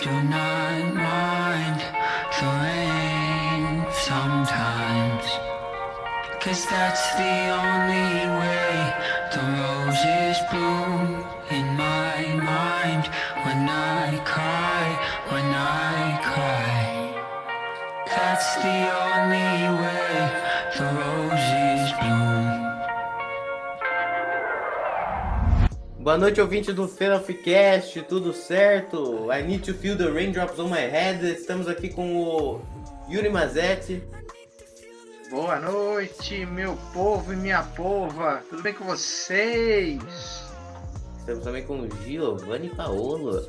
do not mind the rain sometimes. Cause that's the only way the roses bloom in my mind when I cry, when I cry. That's the Boa noite, ouvinte do Cast, tudo certo? I need to feel the raindrops on my head. Estamos aqui com o Yuri Mazetti. Boa noite, meu povo e minha pova. Tudo bem com vocês? Estamos também com o Giovanni Paolo.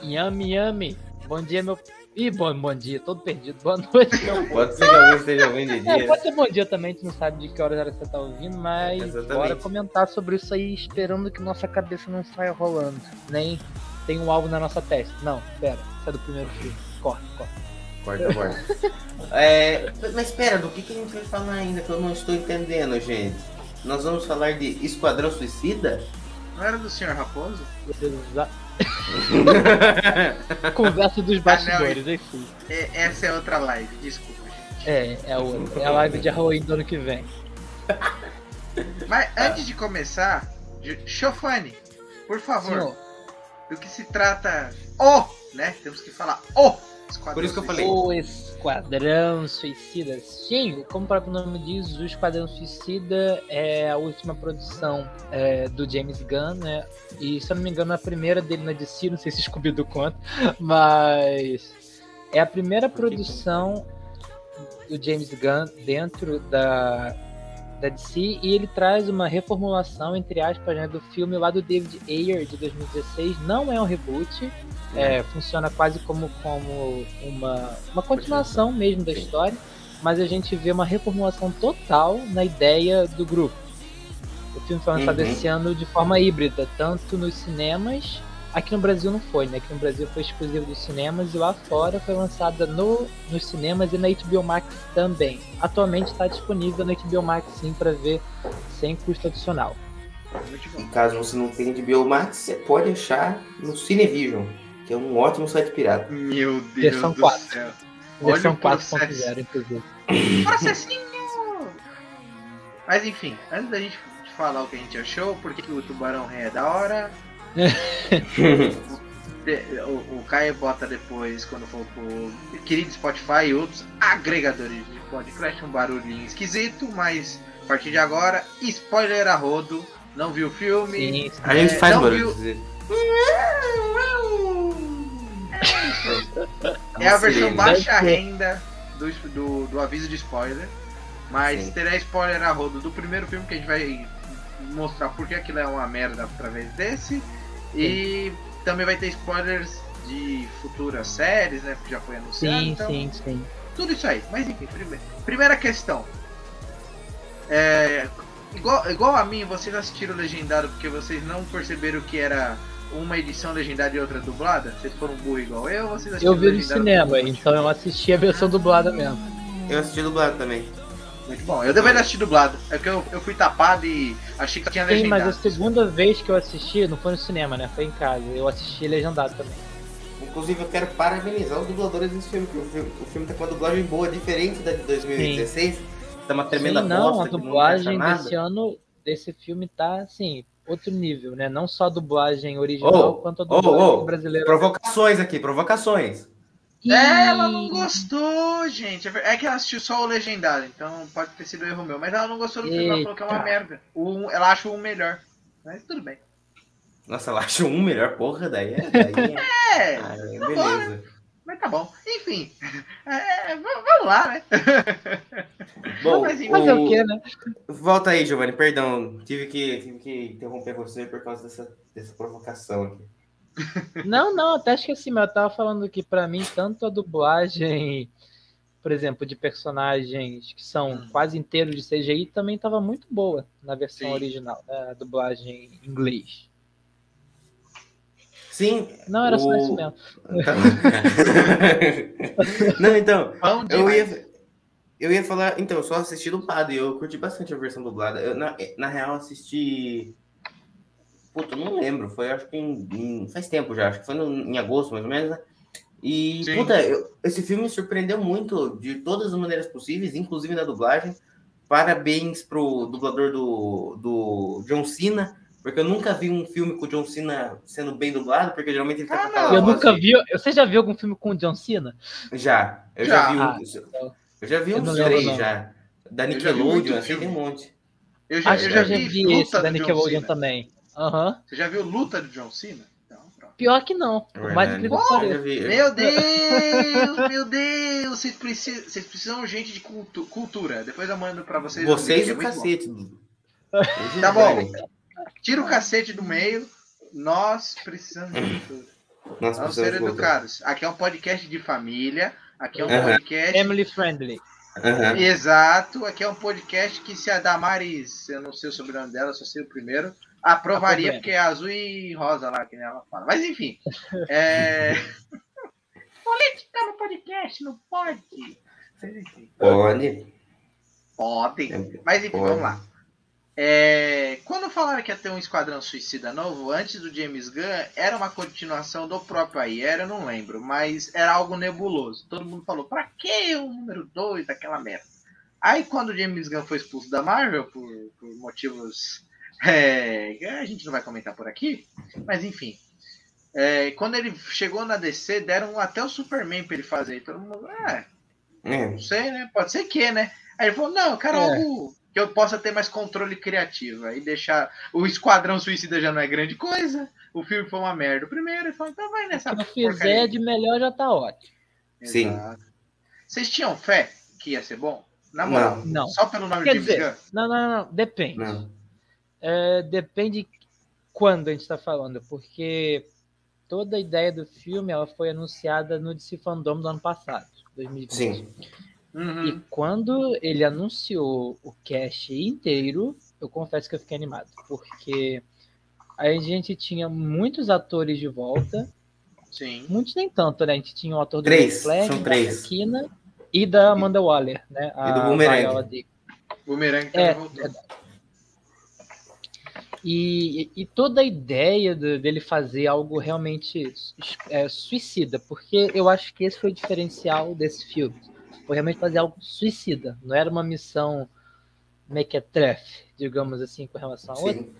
Yami, yami. Bom dia, meu. Ih, bom, bom dia, todo perdido. Boa noite, meu. Pode ser que alguém esteja ouvindo de É, dia. pode ser bom dia também, a gente não sabe de que hora você tá ouvindo, mas Exatamente. bora comentar sobre isso aí, esperando que nossa cabeça não saia rolando. Nem tem um alvo na nossa testa. Não, pera, isso é do primeiro filme. Corre, corre. Corta, corta. É, mas espera, do que, que a gente vai falar ainda que eu não estou entendendo, gente? Nós vamos falar de Esquadrão Suicida? Não era do Sr. Raposo? Exa- Conversa dos bastidores, enfim. É, essa é outra live, desculpa, gente. É, é, o, é a live de Halloween do ano que vem. Mas antes de começar, Chofane, por favor, Senhor, do que se trata o, né? Temos que falar o Esquadrão Por isso que eu falei. O Esquadrão Suicida. Sim, como o próprio nome diz, o Esquadrão Suicida é a última produção é, do James Gunn, né? E se eu não me engano, a primeira dele na DC, não sei se Scooby do conta, mas é a primeira produção do James Gunn dentro da, da DC e ele traz uma reformulação, entre aspas, né, do filme lá do David Ayer de 2016. Não é um reboot, é, funciona quase como, como uma, uma continuação mesmo da história, mas a gente vê uma reformulação total na ideia do grupo. O filme foi lançado Uhum. esse ano de forma híbrida, tanto nos cinemas, aqui no Brasil não foi, né? Aqui no Brasil foi exclusivo dos cinemas e lá fora foi lançada no, nos cinemas e na HBO Max também. Atualmente está disponível na HBO Max sim para ver sem custo adicional. E caso você não tenha de Biomax, você pode achar no Cinevision, que é um ótimo site pirata. Meu Deus Versão do 4. céu. Olha Versão o processo. 4.0, inclusive. Processinho! Mas enfim, antes da gente falar o que a gente achou, por que que o Tubarão Rei é da hora, o, o Caio bota depois, quando for pro querido Spotify e outros agregadores de podcast, um barulhinho esquisito, mas a partir de agora, spoiler a rodo, não viu o filme, Sim, A gente É, faz não barulho. É a versão baixa renda do, do, do aviso de spoiler. Mas Sim. terá spoiler a rodo do primeiro filme que a gente vai mostrar porque aquilo é uma merda através desse. E também vai ter spoilers de futuras séries, né? Porque já foi anunciado. sim, então, sim, sim. Tudo isso aí. Mas enfim, prime- primeira questão. É, igual, igual a mim, vocês assistiram legendado porque vocês não perceberam que era uma edição legendada e outra dublada? Vocês foram burros igual eu? ou Vocês Eu assistiram vi no cinema, então eu assisti a versão dublada mesmo. Eu assisti dublado também. Muito bom. Eu deveria assistir dublado. É que eu, eu fui tapado e achei que tinha Sim, legendado. mas a segunda vez que eu assisti, não foi no cinema, né? Foi em casa. Eu assisti legendado também. Inclusive, eu quero parabenizar os dubladores desse filme, porque o filme, o filme tá com uma dublagem boa, diferente da de 2016. Tá uma tremenda Sim, não, bosta. a não dublagem encaixa desse ano, desse filme tá, assim, outro nível, né? Não só a dublagem original, Ô, quanto a dublagem ô, brasileira. Provocações aqui, provocações. É, ela não gostou, gente. É É que ela assistiu só o legendado, então pode ter sido erro meu. Mas ela não gostou do filme, ela falou que é uma merda. O um- ela acha o um melhor. Mas tudo bem. Nossa, ela acha um melhor, porra, daí é. Daí é... É, Ah, é, Tá bom, beleza. mas tá bom. Enfim, é, v- vamos lá, né? Bom, Mas enfim. Fazer o quê, né? Volta aí, Giovanni, perdão. Tive que, tive que interromper você por causa dessa, dessa provocação aqui. Não, não, até esqueci, mas eu tava falando que pra mim, tanto a dublagem, por exemplo, de personagens que são quase inteiros de CGI, também tava muito boa na versão Sim. original, né? A dublagem em inglês. Sim. Não, era só o- isso mesmo. Então- Não, então, eu ia, eu ia falar, então, eu só assisti dublado e eu curti bastante a versão dublada. Eu, na, na real, assisti. Puta, eu não lembro, foi acho que em, em- faz tempo já, acho que foi no- em agosto mais ou menos, né? E, Sim. puta, eu- esse filme me surpreendeu muito de todas as maneiras possíveis, inclusive na dublagem. Parabéns pro dublador do, do John Cena, porque eu nunca vi um filme com o John Cena sendo bem dublado, porque geralmente ele tá Ah, com aquela não. Eu voz nunca de- vi. Você já viu algum filme com o John Cena? Já, eu já, Já. vi Ah, um, eu já vi uns lembro, três não. já. Da Eu já vi muito Nickelodeon, assim, tem um monte. Eu já, Acho eu que já eu já vi, vi esse da Nickelodeon também. Aham. Você já viu luta do John Cena? Então. Pior que não. Por mais Verdade. incrível que pareça. Meu Deus, meu Deus, vocês precisam, vocês precisam gente de cultu- cultura. Depois eu mando pra vocês. um Vocês e o é muito bom. cacete. Hoje Tá bom. Tira o cacete do meio. Nós precisamos de cultura. Nós ser precisamos voltar. educados. Aqui é um podcast de família. Aqui é um Aham. podcast. Family friendly. Aham. Exato. Aqui é um podcast que se a Damares, eu não sei o sobrenome dela, só sei o primeiro, aprovaria, Aprova. porque é azul e rosa lá, que nem ela fala. Mas enfim. É... Política no podcast, não pode. Enfim. Pode. Podem. Mas enfim, Pode. vamos lá. É, Quando falaram que ia ter um Esquadrão Suicida novo, antes do James Gunn, era uma continuação do próprio Ayer, eu não lembro, mas era algo nebuloso. Todo mundo falou, pra que o número 2 daquela merda? Aí quando o James Gunn foi expulso da Marvel, por, por motivos é, a gente não vai comentar por aqui, mas enfim. é, quando ele chegou na DC, deram até o Superman pra ele fazer. E todo mundo, é, É. não sei, né? Pode ser que, né? Aí ele falou, não, eu quero algo que eu possa ter mais controle criativo. Aí deixar. O Esquadrão Suicida já não é grande coisa. O filme foi uma merda. O primeiro, ele falou, então vai nessa Se não porcaria. fizer de melhor já tá ótimo. Sim. Exato. Vocês tinham fé que ia ser bom? Na moral. Não. Não. Só pelo nome Quer de dizer? Não, não, não. Depende. Não. É, depende quando a gente está falando, porque toda a ideia do filme ela foi anunciada no DC Fandom do ano passado, 2020. Sim. Uhum. E quando ele anunciou o cast inteiro, eu confesso que eu fiquei animado, porque a gente tinha muitos atores de volta, Sim. muitos nem tanto, né? A gente tinha o ator do Três, Flag, são da três. Arlequina e da Amanda Waller, né? E do Boomerang. Boomerang também É, voltou. E, e toda a ideia do- dele fazer algo realmente é, suicida, porque eu acho que esse foi o diferencial desse filme. Foi realmente fazer algo suicida. Não era uma missão mequetrefe, digamos assim, com relação a outra, Sim.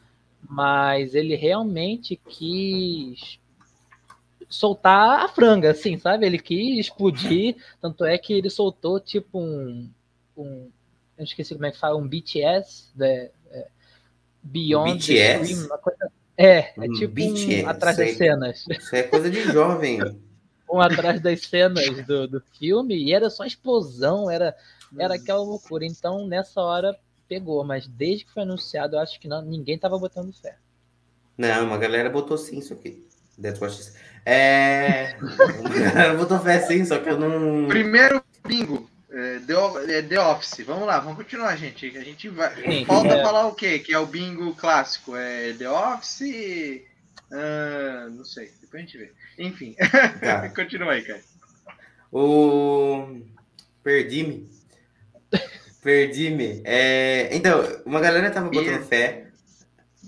mas ele realmente quis soltar a franga, assim, sabe? Ele quis explodir, tanto é que ele soltou tipo um, um eu esqueci como é que fala, um BTS, né? É, Beyond the BTS? Uma coisa... É, é Um tipo BTS, um atrás das cenas. Isso é coisa de jovem. Um atrás das cenas do, do filme, e era só explosão, era, era aquela loucura. Então, nessa hora, pegou, mas desde que foi anunciado, eu acho que não, ninguém tava botando fé. Não, uma galera botou sim, só que. She said. É. Uma galera botou fé sim, só que eu não. Primeiro bingo. É, The, é, The Office. Vamos lá, vamos continuar, gente. A gente vai. Sim, Falta é. falar o quê? Que é o bingo clássico. É The Office. Ah, não sei, depois a gente vê. Enfim, Tá. continua aí, cara. O. Perdi-me. Perdi-me. É... Então, uma galera tava botando fé.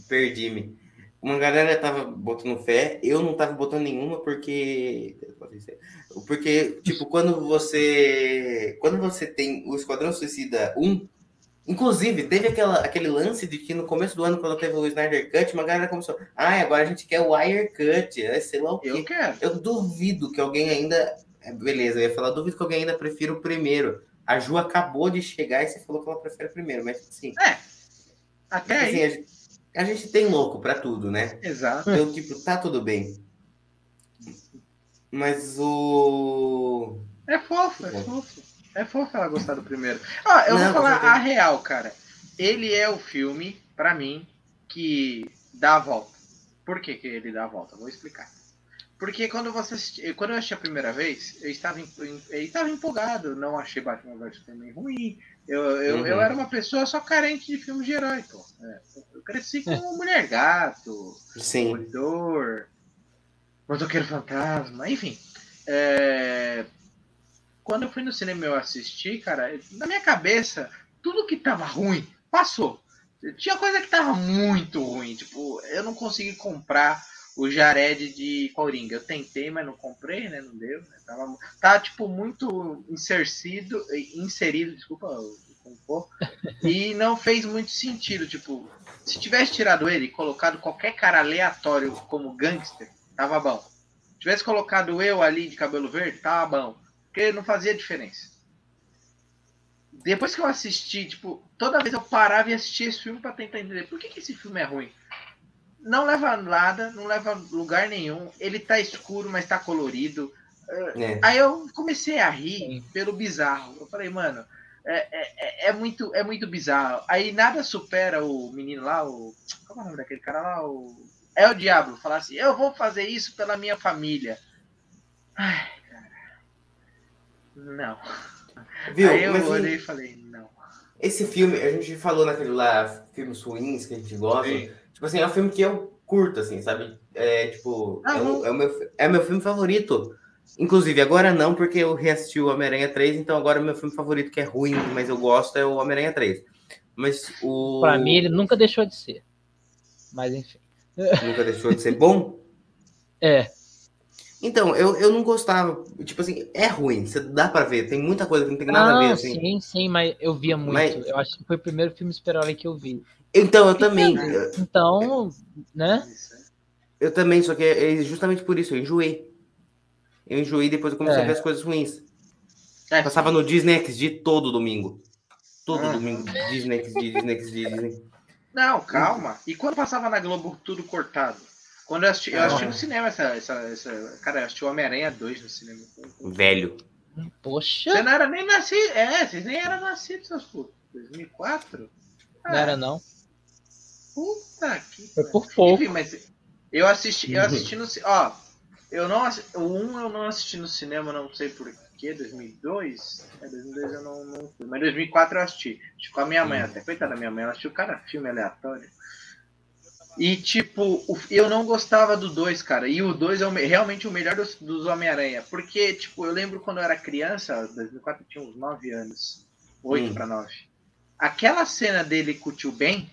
Perdi-me. Uma galera tava botando fé, eu não tava botando nenhuma porque. Porque, tipo, quando você. Quando você tem o Esquadrão Suicida 1. Inclusive, teve aquela, aquele lance de que no começo do ano, quando teve o Snyder Cut, uma galera começou. Ah, agora a gente quer o Wire Cut, é, sei lá o quê. Eu quero. Eu duvido que alguém ainda. é, Beleza, eu ia falar, duvido que alguém ainda prefira o primeiro. A Ju acabou de chegar e você falou que ela prefere o primeiro, mas assim, Até assim, aí. a, gente, a gente tem louco pra tudo, né? Exato. Então, tipo, tá tudo bem. Mas o. É fofo, é fofo. É fofo ela gostar do primeiro. Ah, eu Não, vou falar a real, cara. Ele é o filme, pra mim, que dá a volta. Por que, que ele dá a volta? Vou explicar. Porque quando você assisti- quando eu assisti a primeira vez, eu estava, eu estava empolgado, não achei Batman vs Superman ruim. Eu, eu, Uhum. eu era uma pessoa só carente de filmes de herói, pô. É, eu cresci com Mulher Gato, Sim. Demolidor, Motoqueiro Fantasma, enfim. É, Quando eu fui no cinema eu assisti, cara, na minha cabeça, tudo que tava ruim passou. Tinha coisa que tava muito ruim, tipo, eu não consegui comprar o Jared de Coringa. Eu tentei, mas não comprei, né? Não deu. Né? Tava, tá, tipo, muito insercido, inserido, desculpa e não fez muito sentido. Tipo, se tivesse tirado ele e colocado qualquer cara aleatório como gangster, tava bom. Se tivesse colocado eu ali de cabelo verde, tava bom. Porque não fazia diferença. Depois que eu assisti, tipo, toda vez eu parava e assistia esse filme para tentar entender por que, que esse filme é ruim não leva nada, não leva lugar nenhum. Ele tá escuro, mas tá colorido. É. Aí eu comecei a rir Sim. pelo bizarro. Eu falei, mano, é, é, é, muito, é muito bizarro. Aí nada supera o menino lá, o. Qual é o nome daquele cara lá? O, é o Diabo. Falar assim: eu vou fazer isso pela minha família. Ai. Não. Viu? Aí eu Mas, olhei e falei: não. Esse filme, a gente falou naquele lá, filmes ruins que a gente gosta. Sim Tipo assim, é um filme que eu curto, assim, sabe? É, tipo, ah, é, o, é, o meu, é meu filme favorito. Inclusive, agora não, porque eu reassisti o Homem-Aranha 3, então agora o meu filme favorito, que é ruim, mas eu gosto, é o Homem-Aranha 3. Mas o. Pra mim, ele nunca deixou de ser. Mas enfim. Nunca deixou de ser bom? É. Então, eu, eu não gostava. Tipo assim, é ruim, você dá pra ver, tem muita coisa que não tem nada não, a ver. Assim. Sim, sim, mas eu via muito. Mas... Eu acho que foi o primeiro filme super que eu vi. Então, eu também. Então, né? Eu também, só que é justamente por isso, eu enjoei. Eu enjoei depois eu comecei é. a ver as coisas ruins. É. Passava no Disney XD todo domingo. Todo ah. domingo, Disney XD, Disney XD, Disney. Não, calma. E quando passava na Globo tudo cortado? Quando eu assisti, eu assisti no cinema essa, essa, essa. Cara, eu assisti o Homem-Aranha 2 no cinema. Velho. Poxa. Você não era nem nascido. É, vocês nem eram nascidos, seus putos. 2004? Ah. Não era, não. Puta que. Foi por pouco. Enfim, mas eu assisti, eu assisti no. Ó, eu não assisti, o 1 eu não assisti no cinema, não sei por quê, 2002? É, 2002 eu não, não fui, mas 2004 eu assisti. Assisti com a minha mãe até. Coitada da minha mãe, ela assistiu cada filme aleatório. E, tipo, eu não gostava do 2, cara. E o 2 é o, realmente o melhor dos, dos Homem-Aranha. Porque, tipo, eu lembro quando eu era criança, 2004 eu tinha uns 9 anos. 8 hum. para 9. Aquela cena dele com o tio Ben,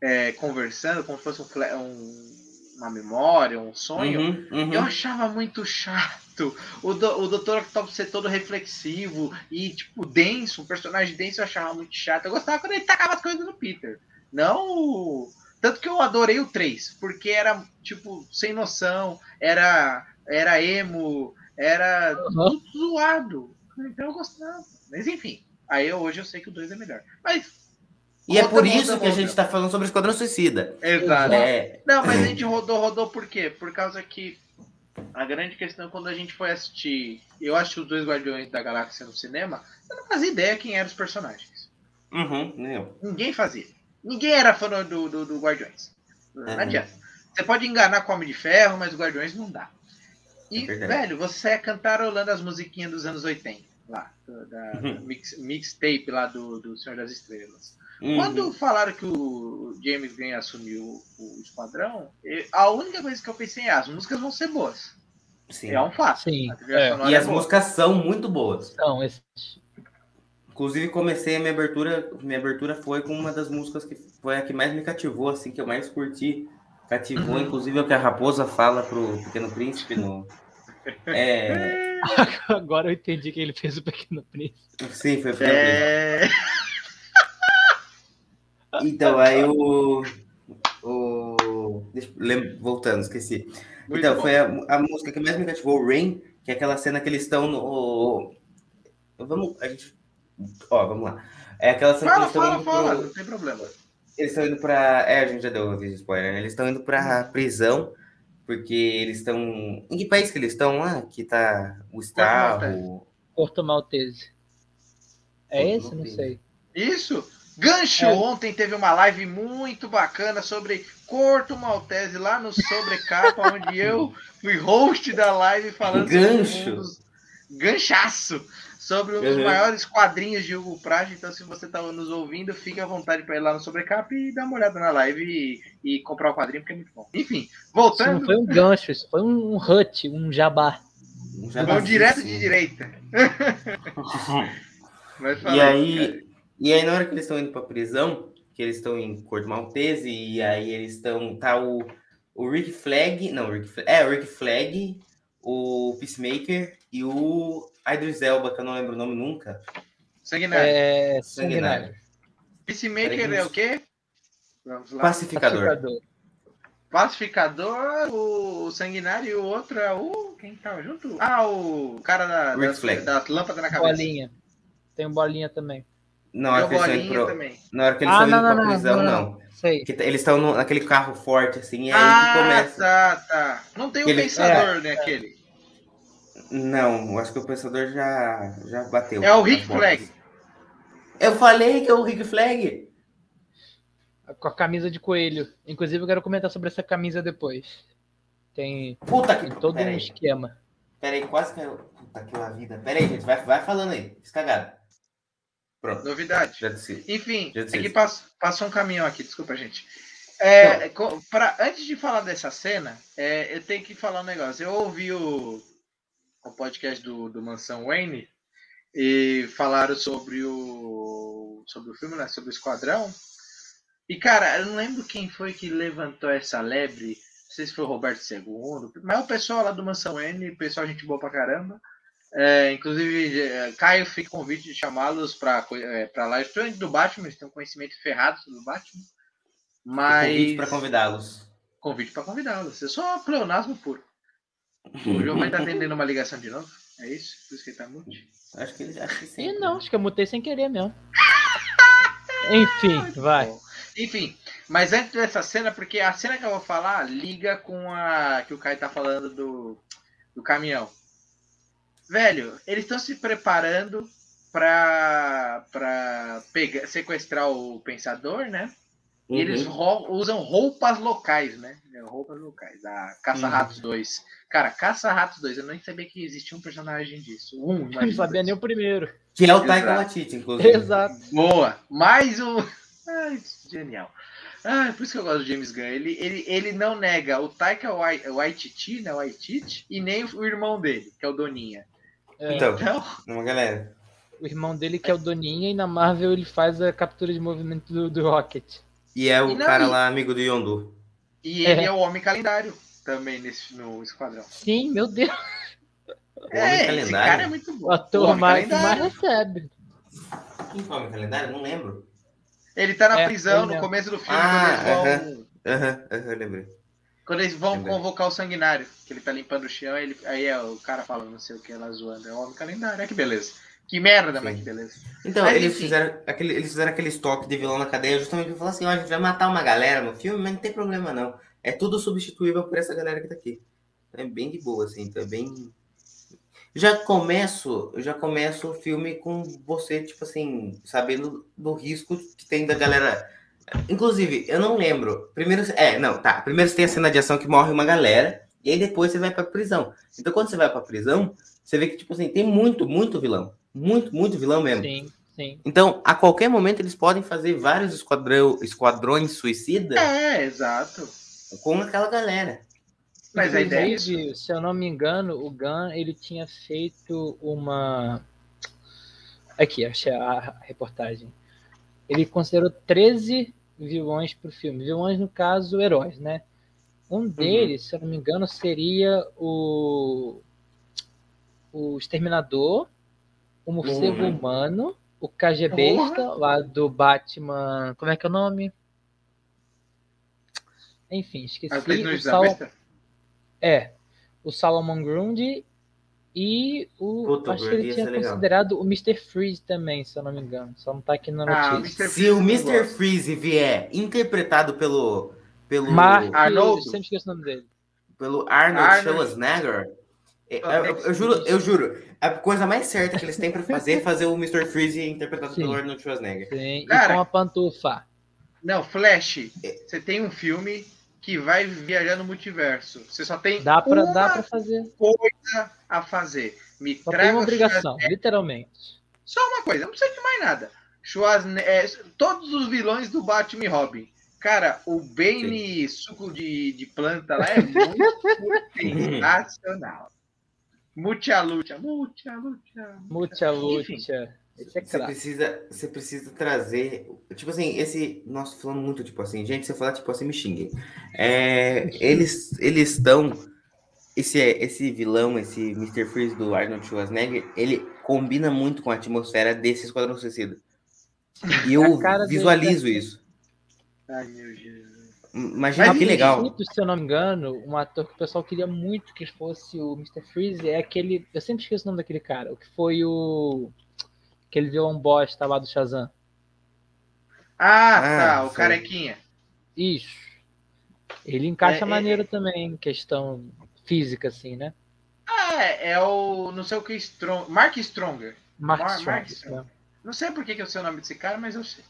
é, conversando, como se fosse um, um, uma memória, um sonho, uhum, uhum. eu achava muito chato. O, do, o Dr. Octopus ser todo reflexivo e, tipo, denso, um personagem denso eu achava muito chato. Eu gostava quando ele tacava as coisas no Peter. Não. Tanto que eu adorei o 3, porque era, tipo, sem noção, era, era emo, era uhum. tudo zoado. Então eu gostava. Mas enfim, aí eu, hoje eu sei que o 2 é melhor. Mas e é por isso que a gente está falando sobre o Esquadrão Suicida. Exato. É... Não, mas a gente rodou, rodou por quê? Por causa que a grande questão é quando a gente foi assistir, eu assisti os dois Guardiões da Galáxia no cinema, eu não fazia ideia quem eram os personagens. Uhum, nem Ninguém fazia. Ninguém era fã do, do, do Guardiões. Não uhum. adianta. Você pode enganar com Homem de Ferro, mas o Guardiões não dá. E, é velho, você saia cantarolando as musiquinhas dos anos 80, lá, da, uhum. mix, mixtape lá do, do Senhor das Estrelas. Uhum. Quando falaram que o James Gunn assumiu o esquadrão, a única coisa que eu pensei é as músicas vão ser boas. Sim. É um fato. Sim. É. E as boa. músicas são muito boas. São, esse... Inclusive, comecei a minha abertura. Minha abertura foi com uma das músicas que foi a que mais me cativou, assim, que eu mais curti. Cativou, uhum. inclusive, é o que a raposa fala pro Pequeno Príncipe no. É... Agora eu entendi que ele fez o Pequeno Príncipe. Sim, foi o Pequeno é... Príncipe. Então, aí o. o deixa, voltando, esqueci. Muito então, bom. foi a, a, música que mais me cativou, Rain, que é aquela cena que eles estão no. Vamos. A gente. Ó, vamos lá. É aquela cena fala, que eles estão. Fala, fala, pro... não tem problema. Eles estão indo pra. É, a gente já deu aviso spoiler, né? Eles estão indo pra prisão, porque eles estão. Em que país que eles estão lá? Que tá o Starro. Porto Maltese. É Porto esse? Maltese. Não sei. Isso! Gancho é. ontem teve uma live muito bacana sobre Corto Maltese lá no Sobrecapa, onde eu fui host da live falando Gancho. sobre um dos... ganchaço sobre um dos uhum. maiores quadrinhos de Hugo Pratt. Então, se você está nos ouvindo, fique à vontade para ir lá no Sobrecapa e dar uma olhada na live e, e, comprar o quadrinho, porque é muito bom. Enfim, voltando. Isso não foi um gancho, isso foi um hut, um jabá. Um jabá direto de direita. e aí, e aí, na hora que eles estão indo para prisão, que eles estão em Corto Maltese, e aí eles estão. Tá o, o Rick Flag, não, o Rick Flag, é, o Rick Flag, o Peacemaker e o Idris Elba, que eu não lembro o nome nunca. Sanguinário. É, Sanguinário. Peacemaker Peraí, é o quê? Vamos lá. Pacificador. Pacificador. Pacificador, o Sanguinário e o outro é o. Quem tava junto? Ah, o cara da, das, Flag. das lâmpadas na cabeça. Bolinha. Tem um bolinha também. Na hora E o que eles estão indo Bolinha pro- também. na hora que eles Ah, estão indo não, pra não, prisão, não, não. não. Sei. Que t- eles estão naquele carro forte, assim, é aí ah, que começa. tá, tá. Não tem o Ele- pensador, né, aquele. Não, eu acho que o pensador já, já bateu. É o Rick botas. Flag. Eu falei que é o Rick Flag. Com a camisa de coelho. Inclusive, eu quero comentar sobre essa camisa depois. Tem, Puta que tem todo Pera um aí, esquema. pera aí, quase caiu. Puta que lá vida. Pera aí, gente, vai, vai falando aí. Fiz cagada. Pronto, Novidade. já disse. Enfim, é disse. que pass- passou um caminhão aqui, desculpa, gente. É, pra, antes de falar dessa cena, é, eu tenho que falar um negócio. Eu ouvi o, o podcast do, do Mansão Wayne e falaram sobre o, sobre o filme, né, sobre o Esquadrão. E, cara, eu não lembro quem foi que levantou essa lebre. Não sei se foi o Roberto II, mas o pessoal lá do Mansão Wayne, pessoal gente boa pra caramba. É, inclusive, é, Caio fica convite de chamá-los para é, pra live, principalmente do Batman, eles têm um conhecimento ferrado sobre o Batman. Mas. Convite pra convidá-los. Convite para convidá-los. É só pleonasmo puro. O João vai estar atendendo uma ligação de novo? É isso? Por isso que ele tá mute? Acho que ele acho que sim. E não, acho que eu mutei sem querer mesmo. Enfim, vai. Enfim, mas antes dessa cena, porque a cena que eu vou falar liga com a que o Caio tá falando do, do caminhão. Velho, eles estão se preparando pra, pra pegar, sequestrar o pensador, né? E Uhum. eles ro- usam roupas locais, né? É, Roupas locais. A Caça-Ratos 2. Cara, Caça-Ratos 2, eu nem sabia que existia um personagem disso. Um, Eu não sabia nem o primeiro. Que é o Taika. Waititi, inclusive. Exato. Boa! Mais um. Ai, genial. Ah, por isso que eu gosto do James Gunn. Ele, ele, ele não nega o Taika Wai- Waititi, né? Waititi, e nem o irmão dele, que é o Doninha. É, Então, Então, uma galera. o irmão dele que é o Doninha e na Marvel ele faz a captura de movimento do, do Rocket. E é o E cara e- lá, amigo do Yondu. e ele É. é o Homem Calendário também nesse, no Esquadrão. Sim, meu Deus. O Homem É, esse Calendário? cara é muito bom. O ator Homem mais, mais Calendário. recebe. Quem foi o Homem Calendário? Não lembro. Ele tá na É, prisão no mesmo. começo do filme, Ah, quando eles vão. Aham, aham, eu lembrei. Quando eles vão Lembrei. convocar o sanguinário, que ele tá limpando o chão, ele, aí é, o cara fala não sei o que lá zoando. É o homem calendário. É que beleza. Que merda, mas Sim. que beleza. Então, Mas, eles enfim. fizeram, aquele, eles fizeram aquele estoque de vilão na cadeia justamente pra falar assim, ó, a gente vai matar uma galera no filme, mas não tem problema não. É tudo substituível por essa galera que tá aqui. É bem de boa, assim, então é bem... Já começo, eu já começo o filme com você, tipo assim, sabendo do risco que tem da galera... Inclusive, eu não lembro. Primeiro, é, não, tá. Primeiro você tem a cena de ação que morre uma galera, e aí depois você vai pra prisão. Então, quando você vai pra prisão, você vê que, tipo assim, tem muito, muito vilão. Muito, muito vilão mesmo. Sim, sim. Então, a qualquer momento, eles podem fazer vários esquadrão, esquadrões suicida É, exato. Com aquela galera. Mas a ideia é isso. Inclusive, Se eu não me engano, o Gunn ele tinha feito uma. Aqui, achei a reportagem. Ele considerou 13 vilões pro filme. Vilões, no caso, heróis, né? Uhum. Um deles, se eu não me engano, seria o. O Exterminador, o Morcego Uhum. Humano, o KGBista, lá do Batman. Como é que é o nome? Enfim, esqueci. O Sal- besta? é, o Salomon Grundy e o. Puta, acho que ele tinha legal. considerado o Mr. Freeze também, se eu não me engano. Só não tá aqui na Ah, o notícia. Se o Mr. Freeze vier interpretado pelo pelo Mark, Arnoldo? sempre esqueço o nome dele. pelo Arnold, Arnold. Schwarzenegger, eu, eu- eu juro, eu juro, a coisa mais certa que eles têm pra fazer é fazer o Mr. Freeze interpretado Sim. pelo Arnold Schwarzenegger. Sim, Cara, e com a pantufa. Não, Flash, você tem um filme que vai viajar no multiverso. Você só tem Dá pra, uma dá pra fazer. coisa a fazer. Me Só tem uma obrigação, literalmente. Só uma coisa, não precisa de mais nada. Schwarzenegger, é, todos os vilões do Batman e Robin. Cara, o Bane suco de, de planta lá é muito sensacional. Mucha luta, mucha luta. Mucha Enfim. Esse é Você precisa, você precisa trazer. Tipo assim, esse. Nossa, falando muito, tipo assim, gente, se eu falar, tipo assim, me xinguem. É, eles eles estão. Esse, esse vilão, esse Mr. Freeze do Arnold Schwarzenegger, ele combina muito com a atmosfera desse Esquadrão Suicida. E eu cara dele visualizo é- isso. Ai, meu Jesus. Imagina Mas que legal. Muito, se eu não me engano, um ator que o pessoal queria muito que fosse o Mr. Freeze é aquele. Eu sempre esqueço o nome daquele cara. O que foi o. Aquele vilão bosta lá do Shazam. Ah, Ah, tá, o carequinha. Isso. Ele encaixa É, é, maneiro também, em questão física, assim, né? Ah, é, é o. Não sei o que. Strong, Mark Stronger. Mark Mar- Strong, Mark Strong. né? Não sei por que, que eu sei o nome desse cara, mas eu sei.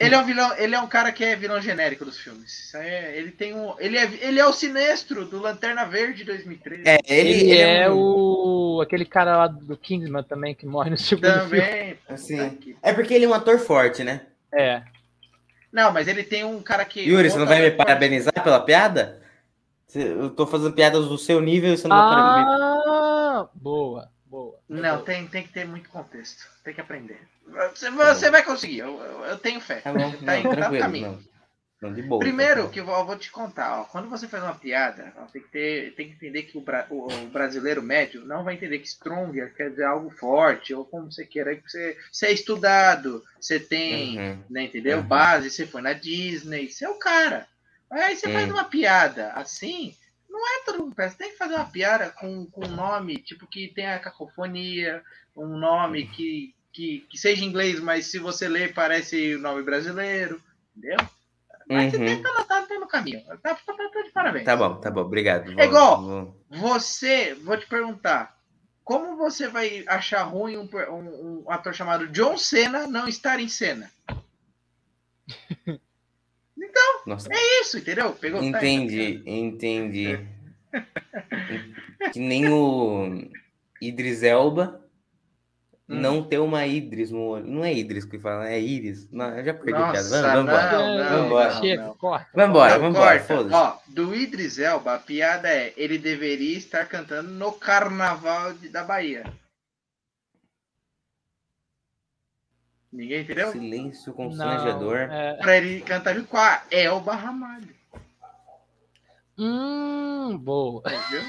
Ele é um vilão, ele é um cara que é vilão genérico dos filmes. É- ele tem um, ele é, ele é o sinestro do Lanterna Verde 2013. É, ele, Ele, ele é um- o. aquele cara lá do Kingsman também, que morre no segundo filme. Também. Assim, puta que- É porque ele é um ator forte, né? É. Não, mas ele tem um cara que. Yuri, você não vai me parabenizar pela piada? Eu tô fazendo piadas do seu nível e você não vai parabenizar. Ah, boa. Não, tem, tem que ter muito contexto. Tem que aprender. Você, você vai conseguir, eu, eu, eu tenho fé. Tá bom, Tá não, indo- tá no tranquilo, caminho. não. Não, de boa. Primeiro, tá que eu vou, eu vou te contar, ó, quando você faz uma piada, ó, tem que, ter, tem que entender que o, bra- o- o brasileiro médio não vai entender que stronger quer dizer algo forte, ou como você queira, que você, você é estudado, você tem, Uhum. né, entendeu? Uhum. Base, você foi na Disney, você é o cara. Aí você faz Hum. uma piada assim, não é todo mundo pensa, tem que fazer uma piada com, com um nome, tipo, que tenha cacofonia, um nome que, que, que seja inglês, mas se você ler parece o nome brasileiro, entendeu? Mas você Uhum. tenta tá, tá no caminho. Tá, tá, tá, tá de parabéns. Tá bom, tá bom, obrigado. É igual. vou- Você, vou te perguntar, como você vai achar ruim um, um- um ator chamado John Cena não estar em cena? Nossa, É isso, entendeu? Pegou? Tá, entendi, entendi. Que nem o Idris Elba Hum. não ter uma Idris no olho. Não é Idris que fala, é Íris. Não, eu já perdi a piada. Nossa, Vamos, vamos embora. Não, não, Vambora. não, Chega, não. corta. Vambora, Não, vambora, corta. foda-se. Ó, do Idris Elba, a piada é ele deveria estar cantando no Carnaval de- da Bahia. Ninguém entendeu? Silêncio constrangedor. é... Pra ele cantar junto com a Elba Ramalho. Hum, boa. Entendeu?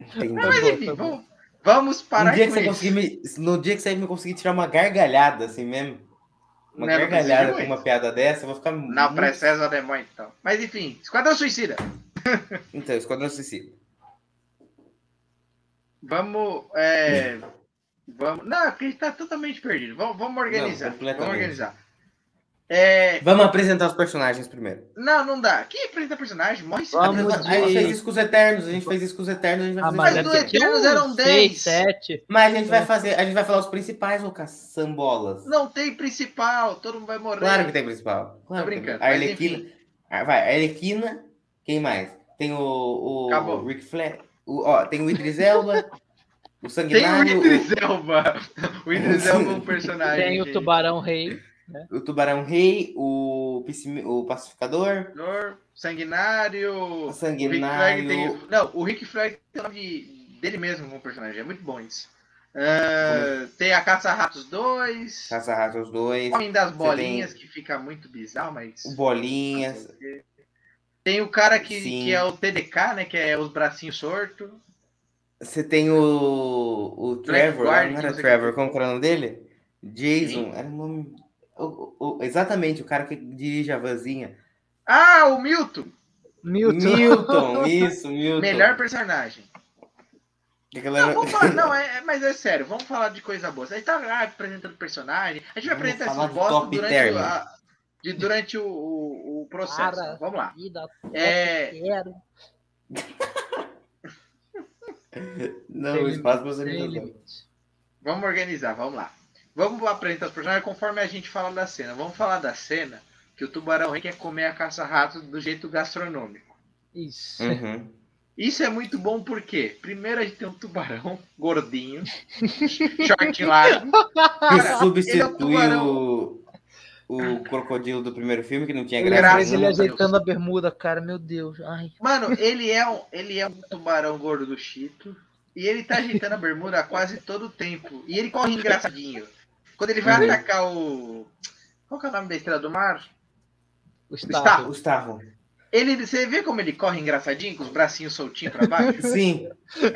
Entendi. Não, mas bom, enfim, tá bom. vamos, vamos No parar dia, que com você isso. conseguir me, no dia que você me conseguir tirar uma gargalhada, assim mesmo, uma Não, não gargalhada precisa com uma piada dessa, eu vou ficar Não, muito... pra César Demônio então. Mas enfim, Esquadrão Suicida. Então, Esquadrão Suicida. Vamos. É, vamos. Não, porque a gente tá totalmente perdido. Vamos, vamos organizar. Não, vamos organizar. É, Vamos apresentar os personagens primeiro. não, não dá. Quem apresenta personagem? Morre Vamos. A gente fez isso com os Eternos, a gente fez isso com os Eternos, a gente vai Ah, fazer mas Mas do deve ter Eternos eram 10. 6, 7. Mas a gente vai fazer, a gente vai falar os principais, Lucas, sambolas. Não tem principal, todo mundo vai morrer. Claro que tem principal. Claro Tô que tem. brincando, A mas Arlequina. Ah, Vai, a Arlequina. Quem mais? Tem o, o Acabou. Rick Flair. O, ó, tem o Idris Elba. o Tem o Sanguinário. Idris Elba. O Idris Elba é um personagem. Tem o Tubarão Rei. O, o Tubarão Rei. O, o Pacificador. Dor, Sanguinário. O O Rick Sanguinário. Flag tem. Não, o Rick Flag tem o nome de- dele mesmo como personagem. É muito bom isso. Ah, tem a Caça-Ratos 2. Caça-Ratos 2. Homem das Bolinhas, que fica muito bizarro, mas. O Bolinhas. Tem o cara que, que é o TDK, né? Que é os bracinhos sortos. Você tem o, o Trevor, Blackguard, não era Trevor, como que era o nome dele? Jason, Sim. era o nome. o- o- exatamente, o cara que dirige a vanzinha. Ah, o Milton! Milton. Milton, isso, Milton. Melhor personagem. Aquela Não, falar, não, é, é- mas é sério, vamos falar de coisa boa. A gente tá ah, apresentando personagem, a gente vai Vamos apresentar de bosta top durante, a- de- durante o, o, o processo. Para. Vamos lá. Vida, É- Não, Sem espaço pra você limite. Vamos organizar, vamos lá. Vamos apresentar os personagens conforme a gente fala da cena. Vamos falar da cena que o tubarão rei quer comer a caça-ratos do jeito gastronômico. Isso. Uhum. Isso é muito bom porque, primeiro, a gente tem um tubarão gordinho, short largo. Que ele é um substitui tubarão. o, o crocodilo do primeiro filme, que não tinha graça nenhuma. Deus. ajeitando a bermuda, cara. Meu Deus. Ai. Mano, ele é um, ele é um tubarão gordo do Chito. E ele tá ajeitando a bermuda quase todo o tempo. E ele corre engraçadinho. Quando ele vai Uhum. atacar o. Qual que é o nome da estrela do mar? Gustavo. Gustavo. Ele, você vê como ele corre engraçadinho, com os bracinhos soltinhos pra baixo? Sim.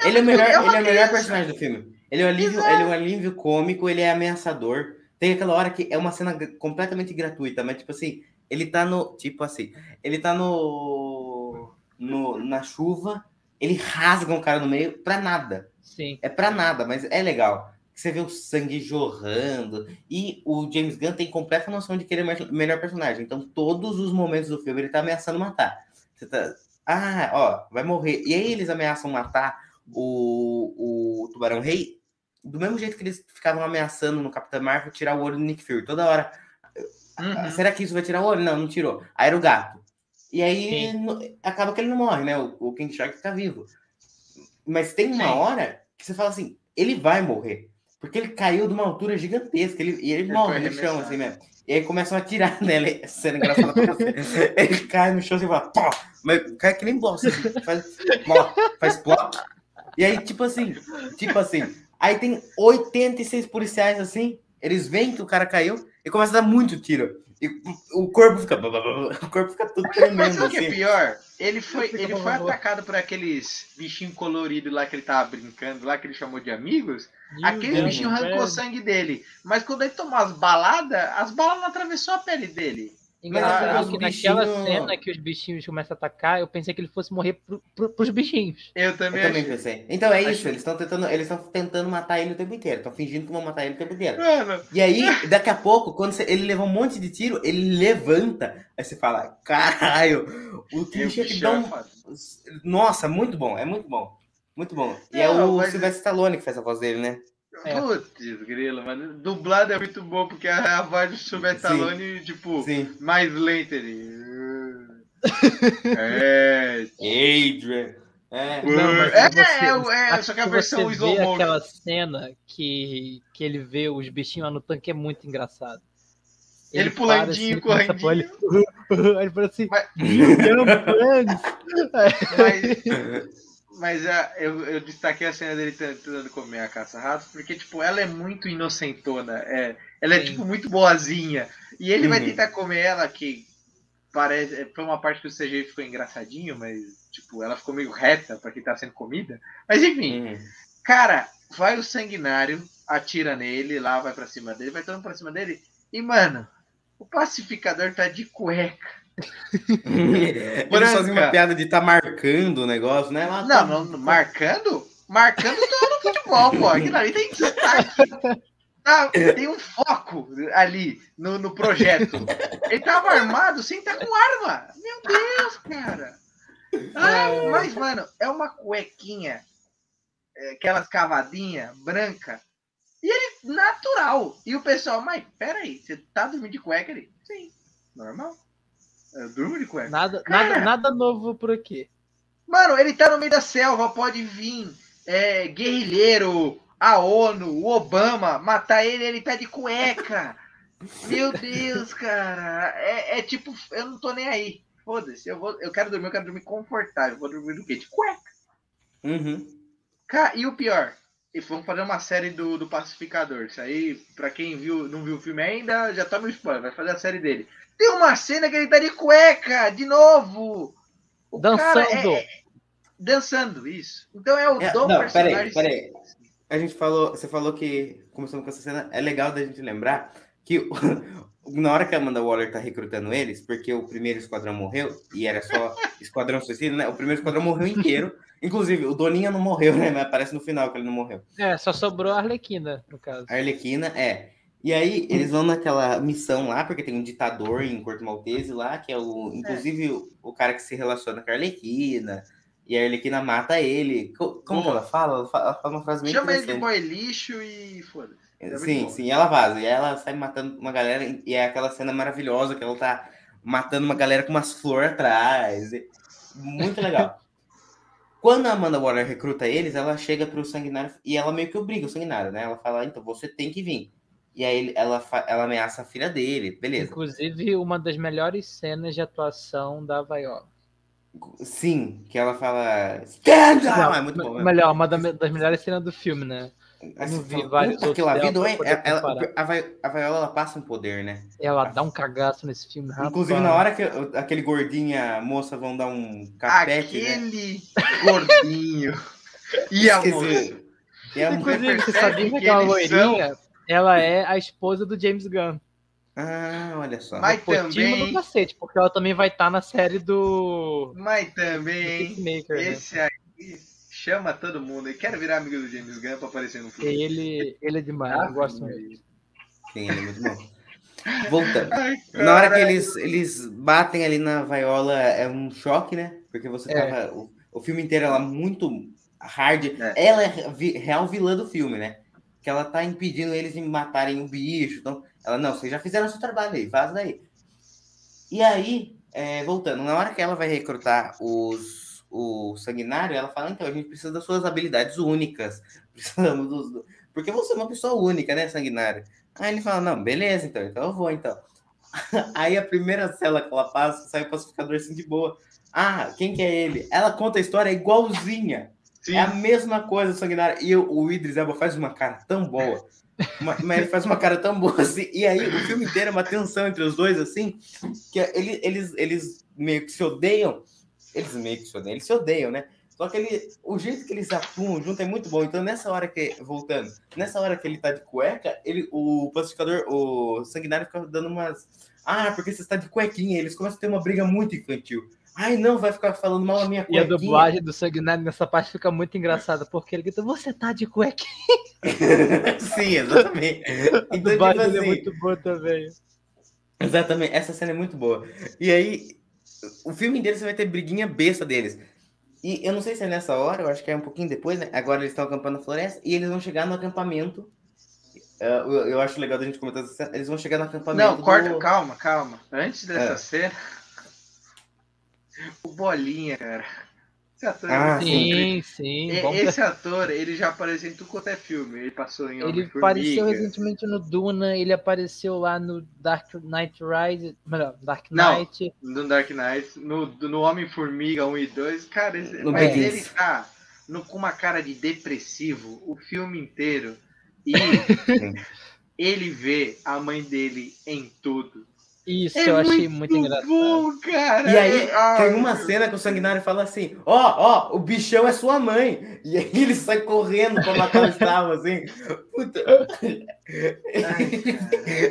Ele é o melhor, É ele é o melhor personagem do filme. Ele é um alívio, ele é um alívio cômico, ele é ameaçador. Tem aquela hora que é uma cena completamente gratuita, mas tipo assim, ele tá no, tipo assim, ele tá no, no na chuva, ele rasga um cara no meio pra nada. Sim. É pra nada, mas é legal. Você vê o sangue jorrando e o James Gunn tem completa noção de que ele é o me- melhor personagem. Então, todos os momentos do filme ele tá ameaçando matar. Você tá, ah, ó, vai morrer. E aí eles ameaçam matar o, o Tubarão Rei do mesmo jeito que eles ficavam ameaçando no Capitão Marvel tirar o olho do Nick Fury. Toda hora. Uhum. Será que isso vai tirar o olho? Não, não tirou. Aí era o gato. E aí Sim. acaba que ele não morre, né? O, o King Shark fica vivo. Mas tem uma Sim. hora que você fala assim, ele vai morrer. Porque ele caiu de uma altura gigantesca. Ele, e ele, Ele morre no chão, assim mesmo. E aí começam a atirar nele. Essa cena engraçada pra você. Ele cai no chão assim e fala, pó! Mas cai que nem bosta. assim, faz, faz plop. E aí, tipo assim, tipo assim. Aí tem 86 policiais assim. Eles veem que o cara caiu e começa a dar muito tiro. E o corpo fica. O corpo fica tudo Mas tremendo. sabe o que é Assim. pior? Ele foi, ele foi atacado por aqueles bichinhos coloridos lá que ele tava brincando, lá que ele chamou de amigos. Meu Aquele Deus, bichinho arrancou velho. sangue dele. Mas quando ele tomou as baladas, as balas não atravessou a pele dele. Engraçado Mas que os naquela bichinhos- cena que os bichinhos começam a atacar, eu pensei que ele fosse morrer pro, pro, pros bichinhos. Eu Eu também, também achei. pensei. Então é Acho- isso, eles estão tentando, eles estão tentando matar ele o tempo inteiro, estão fingindo que vão matar ele o tempo inteiro. Mano, E aí, daqui a pouco, quando você- ele leva um monte de tiro, ele levanta, aí você fala, caralho, o eu Shark bicho dá é um... Nossa, muito bom, é muito bom. Muito bom. E é Não, o mas- Sylvester Stallone que faz a voz dele, né? É. Putz, grilo, mano. Dublado é muito bom, porque a, a voz do. Stallone, tipo, Sim. mais lenta ele. É. Adrian. É. Não, mas é, você- é, é, Acho só que a que versão você vê aquela cena que, que ele vê os bichinhos lá no tanque é muito engraçado. Ele para pulandinho, assim, correndinho. Ele, ele fala assim, Mas-. Mas, mas ah, eu, eu destaquei a cena dele tentando comer a caça-ratos, porque, tipo, ela é muito inocentona. É, ela é, Sim. tipo, muito boazinha. E ele vai Uhum. tentar comer ela, que parece. Foi uma parte que o CGI ficou engraçadinho, mas, tipo, ela ficou meio reta pra quem tá sendo comida. Mas, enfim, Hum. cara, vai o sanguinário, atira nele, lá vai pra cima dele, vai todo mundo pra cima dele. E, mano, o pacificador tá de cueca. Eles fazem uma piada de tá marcando o negócio, né? Ah, tá- Não, não, marcando? Marcando tô no futebol, pô. Aquilo ali tem destaque. Tá, tem um foco ali no, no projeto. Ele tava armado sem estar com arma. Meu Deus, cara. Ah, mas, mano, é uma cuequinha, é, aquelas cavadinhas branca. E ele natural. E o pessoal, mas peraí, você tá dormindo de cueca ali? Sim, normal. Eu durmo de cueca. Nada, Cara. nada, nada novo por aqui. Mano, ele tá no meio da selva, pode vir é, guerrilheiro, a ONU, o Obama, matar ele, ele tá de cueca. Meu Deus, cara. É, é tipo, eu não tô nem aí. Foda-se, eu, vou, eu quero dormir, eu quero dormir confortável. Vou dormir do quê? De cueca. Uhum. Cara, e o pior? E vamos fazer uma série do, do Pacificador. Isso aí, pra quem viu, não viu o filme ainda, já toma spoiler, vai fazer a série dele. Tem uma cena que ele tá de cueca, de novo! O cara é- Dançando. é- dançando, isso. Então é o É, dom não, personagem. peraí, peraí. A gente falou, você falou que, começando com essa cena, é legal da gente lembrar que na hora que a Amanda Waller tá recrutando eles, porque o primeiro esquadrão morreu, e era só esquadrão suicida, né? O primeiro esquadrão morreu inteiro. Inclusive, o Doninha não morreu, né? Mas aparece no final que ele não morreu. É, só sobrou a Arlequina, no caso. A Arlequina, é. E aí, eles vão naquela missão lá, porque tem um ditador em Corto Maltese lá, que é o, inclusive, o, o cara que se relaciona com a Arlequina. E a Arlequina mata ele. Co- Como que Boa. ela fala? Ela fa- ela fala uma frase bem Chama ele de boy lixo e foda-se. É Sim, bom. sim, ela vaza. E ela sai matando uma galera. E é aquela cena maravilhosa que ela tá matando uma galera com umas flores atrás. Muito legal. Quando a Amanda Waller recruta eles, ela chega pro Sanguinário e ela meio que obriga o Sanguinário, né? Ela fala, então você tem que vir. E aí ela, ela ameaça a filha dele, beleza. Inclusive, uma das melhores cenas de atuação da Viola. Sim, que ela fala. Stand up! Não, é muito bom. mesmo. melhor, uma da- das melhores cenas do filme, né? Não vi vários outros hein? poder Ela- a, Vi- a Viola ela passa um poder, né? Ela dá um cagaço nesse filme, rapaz. Inclusive, na hora que aquele gordinho e a moça vão dar um capete, né? Aquele gordinho. E a moça. E a mulher- Inclusive, você sabia que que aquela eles são- loirinha, ela é a esposa do James Gunn. Ah, olha só. Mas Potinho também- do cacete, porque ela também vai estar na série do Mas também, hein? Peacemaker, né? Esse aí chama todo mundo. Eu quero virar amigo do James Gunn pra aparecer no filme. Ele, ele é demais, Ah, eu gosto sim, muito. Sim, ele é muito bom. Voltando. Ai, Na hora que eles, eles batem ali na vaiola, é um choque, né? Porque você É. tava. O, o filme inteiro ela muito hard. É. Ela é vi- real vilã do filme, né? Que ela tá impedindo eles de matarem um bicho. Então, ela, não, vocês já fizeram seu trabalho aí, vaza daí. E aí, é, voltando, na hora que ela vai recrutar os, o sanguinário, ela fala, então, a gente precisa das suas habilidades únicas. Precisamos dos. do- Porque você é uma pessoa única, né, sanguinário? Aí ele fala, não, beleza, então, então eu vou, então. Aí a primeira cela que ela passa, sai o pacificador assim de boa. Ah, quem que é ele? Ela conta a história igualzinha. Sim. É a mesma coisa, sanguinário. E o, o Idris Elba faz uma cara tão boa. ma- Mas ele faz uma cara tão boa assim. E aí o filme inteiro é uma tensão entre os dois, assim, que ele- eles, eles meio que se odeiam. Eles meio que se odeiam, eles se odeiam, né? Só que ele, o jeito que eles atuam junto é muito bom. Então, nessa hora que, voltando, nessa hora que ele tá de cueca, ele, o pacificador, o sanguinário fica dando umas. Ah, porque você está de cuequinha. Eles começam a ter uma briga muito infantil. Ai, não, vai ficar falando mal a minha E a cuequinha. dublagem do Sanguinário nessa parte fica muito engraçada, porque ele grita, você tá de cueca. Sim, exatamente. A Então, dublagem tipo dele é assim, muito boa também. Exatamente, essa cena é muito boa. E aí, o filme inteiro você vai ter briguinha besta deles. E eu não sei se é nessa hora, eu acho que é um pouquinho depois, né? Agora eles estão acampando na floresta e eles vão chegar no acampamento. Ah, eu, eu acho legal da gente comentar essa cena. Eles vão chegar no acampamento. Não, corta, do- calma, calma. Antes dessa É. cena, o Bolinha, cara. Esse ator, Ah, é Sim, sim. Esse ator, ele já apareceu em tudo quanto é filme. Ele passou em Ele apareceu recentemente no Duna, ele apareceu lá no Dark Knight Rise, melhor, Dark Não. Knight. no Dark Knight, no, no Homem-Formiga 1 e 2. Cara, esse- mas Begins. ele tá no- com uma cara de depressivo o filme inteiro. E ele vê a mãe dele em tudo. Isso É eu achei muito engraçado. bom, cara. E aí, É- ah, tem uma cena que o sanguinário fala assim: Ó, ó, o bichão é sua mãe. E aí ele sai correndo pra matar o Gustavo, assim. Puta.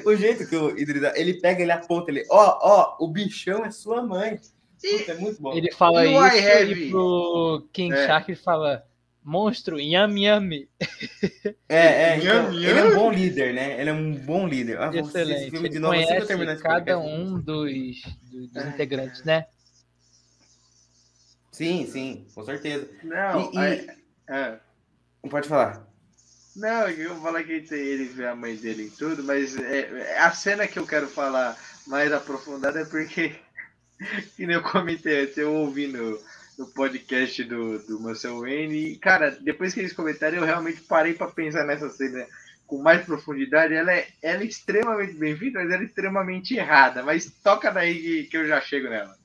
o jeito que o Idris, ele pega, ele aponta, ele, ó, ó, o bichão é sua mãe. Puta, é muito bom. Ele fala E isso Have- e pro King É. Shark ele fala monstro, yami yami. É, é, então, ele é um bom líder, né? Ele é um bom líder. Ah, esse Excelente. filme de Ele novo assim conhece esse cada um dos, dos, dos É. integrantes, né? Sim, sim, com certeza. Não, E- e- é. Pode falar. Não, eu vou falar que tem- ele vê a mãe dele em tudo, mas é, é a cena que eu quero falar mais aprofundada é porque, que nem eu comentei antes, eu ouvi no, no podcast do, do Marcel Wayne, e, cara, depois que eles comentaram, eu realmente parei pra pensar nessa cena com mais profundidade. Ela é, ela é extremamente bem-vinda, mas ela é extremamente errada. Mas toca daí que, que eu já chego nela.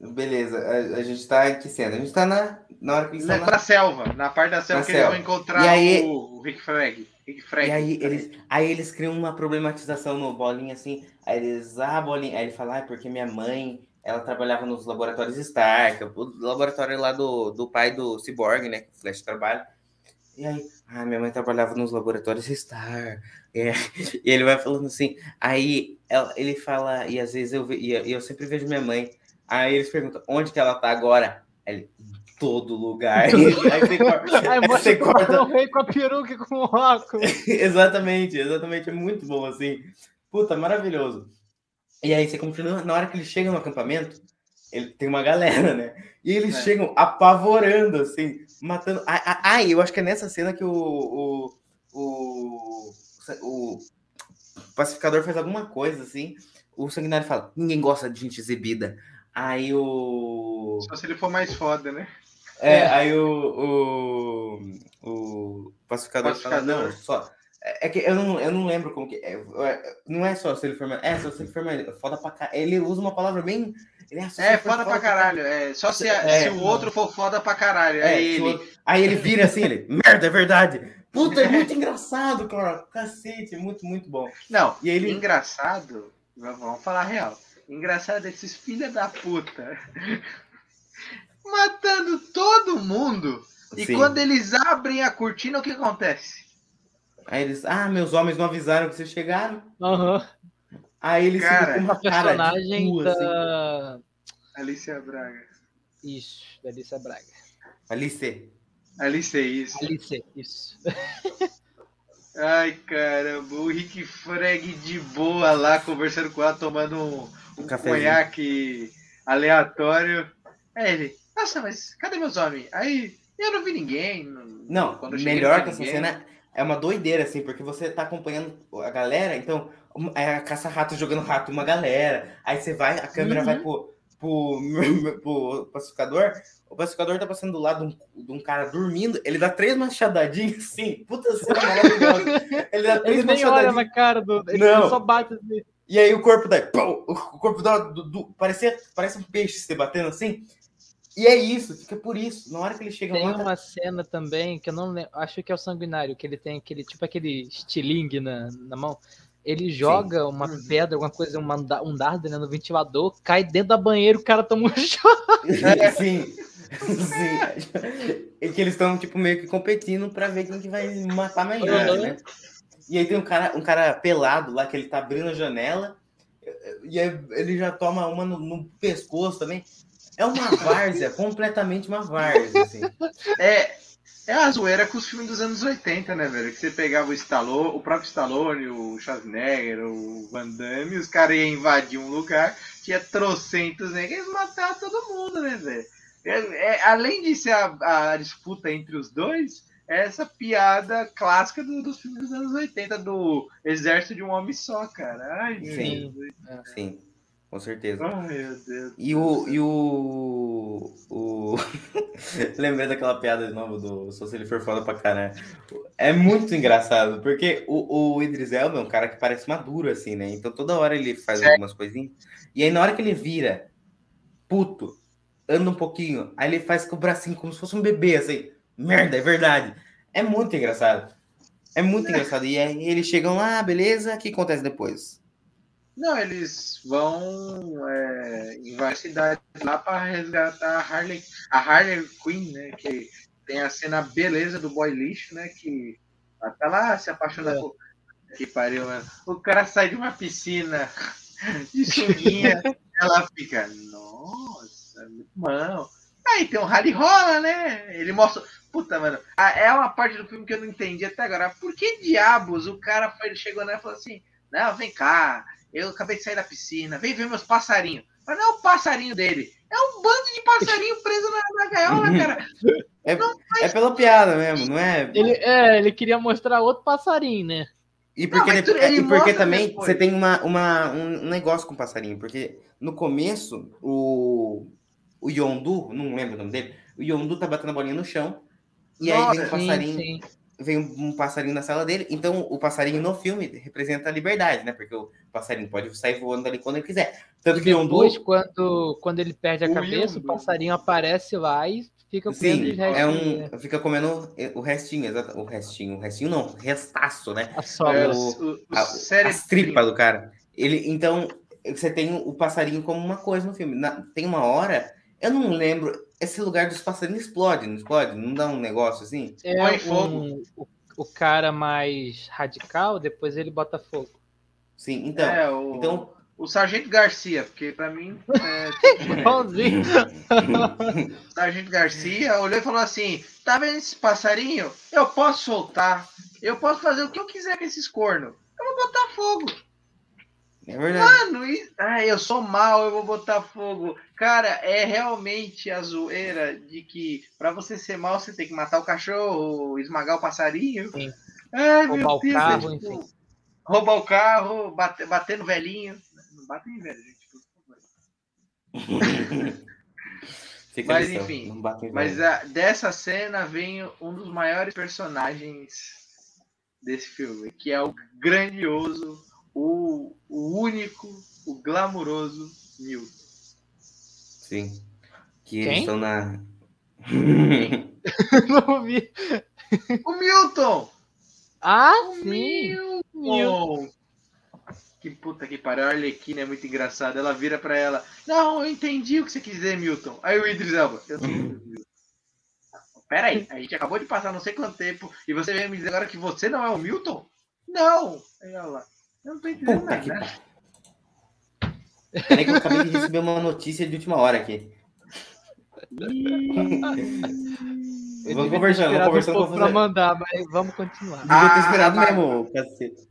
Beleza, a, a gente tá em que cena? A gente tá na, na hora que eles estão na... na selva, na parte da selva Na que selva. eles vão encontrar E aí- o, o Rick Flag. Rick Flag. E aí eles, aí eles criam uma problematização no Bolinha, assim. Aí eles, ah, Bolinha. Aí ele fala, ah, porque minha mãe, ela trabalhava nos laboratórios Stark, o laboratório lá do, do pai do Cyborg, né? Que o Flash trabalha. E aí, ah, minha mãe trabalhava nos laboratórios Star. É. E ele vai falando assim. Aí ele fala, e às vezes eu, ve- e eu, sempre vejo minha mãe. Aí eles perguntam, onde que ela tá agora? Ele, em todo lugar. aí você corta. Aí você corta rei com a peruca e com o óculos. exatamente, exatamente. É muito bom, assim. Puta, maravilhoso. E aí você continua, na hora que eles chegam no acampamento, ele tem uma galera, né? E eles É. chegam apavorando, assim, matando. Ai, eu acho que é nessa cena que o, o, o, o pacificador faz alguma coisa, assim. O sanguinário fala: ninguém gosta de gente exibida. Aí o. Só se ele for mais foda, né? É, É. aí o, o, o pacificador, fala, Pacificador. não, só. É é que eu não, eu não lembro como que. É, é, não é só se ele for. É, só se ele for. Foda pra cá. Ele usa uma palavra bem. Ele é, É, foda pra caralho. É, só se, É, se o outro for foda pra caralho. É, É, ele. outro- Aí ele vira assim, ele, merda, é verdade. Puta, é muito engraçado, cara. Cacete, é muito, muito bom. Não, E ele. engraçado. Vamos falar a real. Engraçado esses filha da puta. Matando todo mundo. E Sim. quando eles abrem a cortina, o que acontece? Aí eles, ah, meus homens não avisaram que vocês chegaram. Aham. Aí eles Cara, ficam com Uma uma cara de personagem assim. da. Alicia Braga. Isso, da Alicia Braga. Alice. Alice é isso. Alice, isso. Ai, caramba. O Rick Freg de boa lá, conversando com ela, tomando um, um conhaque aleatório. Aí ele, nossa, mas cadê meus homens? Aí, eu não vi ninguém. Não, cheguei, melhor não que essa ninguém. cena é uma doideira, assim, porque você tá acompanhando a galera, então é a caça-rato jogando rato uma galera, aí você vai, a câmera Uhum. vai pro, pro, pro pacificador, o pacificador tá passando do lado de um, de um cara dormindo, ele dá três machadadinhas, assim, puta cena maravilhosa. Ele dá três Ele nem olha na cara do. Ele Não. só bate assim. e aí o corpo dá, pum, o corpo dá, do, do, parecia, parece um peixe se batendo assim, e é isso, fica por isso, na hora que ele chega Tem lá, tá- uma cena também que eu não lembro. Acho que é o sanguinário, que ele tem aquele, tipo aquele estilingue na, na mão. Ele joga uma Uhum. pedra, alguma coisa, da- um dardo né, no ventilador, cai dentro da banheira o cara toma um choque. Sim. Sim. É que eles estão, tipo, meio que competindo pra ver quem que vai matar melhor, Uhum. né? E aí tem um cara, um cara pelado lá que ele tá abrindo a janela e aí ele já toma uma no, no pescoço também. É uma várzea, completamente uma várzea, assim. É, é a zoeira com os filmes dos anos 80, né, velho? Que você pegava o Stallone, o próprio Stallone, o Schwarzenegger, o Van Damme, os caras iam invadir um lugar, tinha trocentos negros, eles matavam todo mundo, né, velho? É, é, além de ser a, a disputa entre os dois, é essa piada clássica do- dos filmes dos anos 80, do exército de um homem só, cara. Ai, Sim. Jesus. Sim, com certeza. Ai, meu Deus. E o. E o, o... Lembrei daquela piada de novo do Só se ele for foda pra caralho. É muito engraçado, porque o, o Idris Elba é um cara que parece maduro, assim, né? Então toda hora ele faz Certo. algumas coisinhas. E aí na hora que ele vira puto, anda um pouquinho, aí ele faz com o bracinho como se fosse um bebê, assim. Merda, é verdade. É muito engraçado. É muito engraçado. E aí eles chegam lá, beleza, o que acontece depois? Não, eles vão é, em várias cidades lá para resgatar a Harley, a Harley Quinn, né? Que tem a cena beleza do boy lixo, né? Que tá lá se apaixona É. por. Que pariu, mano. O cara sai de uma piscina de sunguinha, ela fica, nossa, bom. Aí tem um rally rola, né? Ele mostra. Puta, mano, é uma parte do filme que eu não entendi até agora. Por que diabos o cara foi, chegou né, e falou assim: Não, vem cá, eu acabei de sair da piscina, vem ver meus passarinhos. Mas não é o passarinho dele, é um bando de passarinho preso na, na gaiola, cara. É pela piada mesmo, não é? Ele, é, ele queria mostrar outro passarinho, né? E porque, tu- ele e porque também depois. você tem uma, uma, um negócio com o passarinho, porque no começo o, o Yondu, não lembro o nome dele, o Yondu tá batendo a bolinha no chão, e aí vem um Nossa, passarinho, Sim, sim. Vem um, um passarinho na sala dele, então o passarinho no filme representa a liberdade, né? Porque o passarinho pode sair voando dali quando ele quiser. Tanto E que o Yondu, depois, quando, quando ele perde a O cabeça, Yondu. o passarinho aparece lá e fica comendo sim, é restinhos, né? um, fica comendo o restinho, o restinho, o restinho não, restaço, né? A É, sobra. os, os, a- as tripas do cara. Ele, então, você tem o passarinho como uma coisa no filme. Na- tem uma hora, eu não lembro, esse lugar dos passarinhos explode, não explode? Não dá um negócio assim? É Põe fogo. um, o, o cara mais radical, depois ele bota fogo. Sim, então. é, o, Então, o Sargento Garcia, porque pra mim. É, Igualzinho. o Sargento Garcia olhou e falou assim: tá vendo esse passarinho? Eu posso soltar. Eu posso fazer o que eu quiser com esses cornos. Eu vou botar fogo. É verdade. Mano, e... ah, eu sou mal, eu vou botar fogo. Cara, é realmente a zoeira de que pra você ser mal, você tem que matar o cachorro, esmagar o passarinho. Sim. Ai, meu Roubar o Deus, carro, é tipo, enfim. Roubar o carro, bater, bater no velhinho. Não bate em velho, gente. por favor. Fica Mas, enfim, Mas a- dessa cena vem um dos maiores personagens desse filme, que é o grandioso, o, o único, o glamuroso Milton. Sim. Que Quem? eles estão na. Não vi. O Milton! Ah, O sim. Milton! Que puta que pariu, a Arlequina é muito engraçada. Ela vira pra ela: Não, eu entendi o que você quis dizer, Milton. Aí o Idris Elba: Eu. Milton." Pera aí, a gente acabou de passar não sei quanto tempo e você vem me dizer agora que você não é o Milton? Não! Aí ela Eu não tô entendendo Puta que nada. Peraí que eu acabei de receber uma notícia de última hora aqui. Eu Vamos conversando, esperado vamos conversando um pra mandar, mas vamos continuar. Devia ter Ah, esperado mesmo, cacete.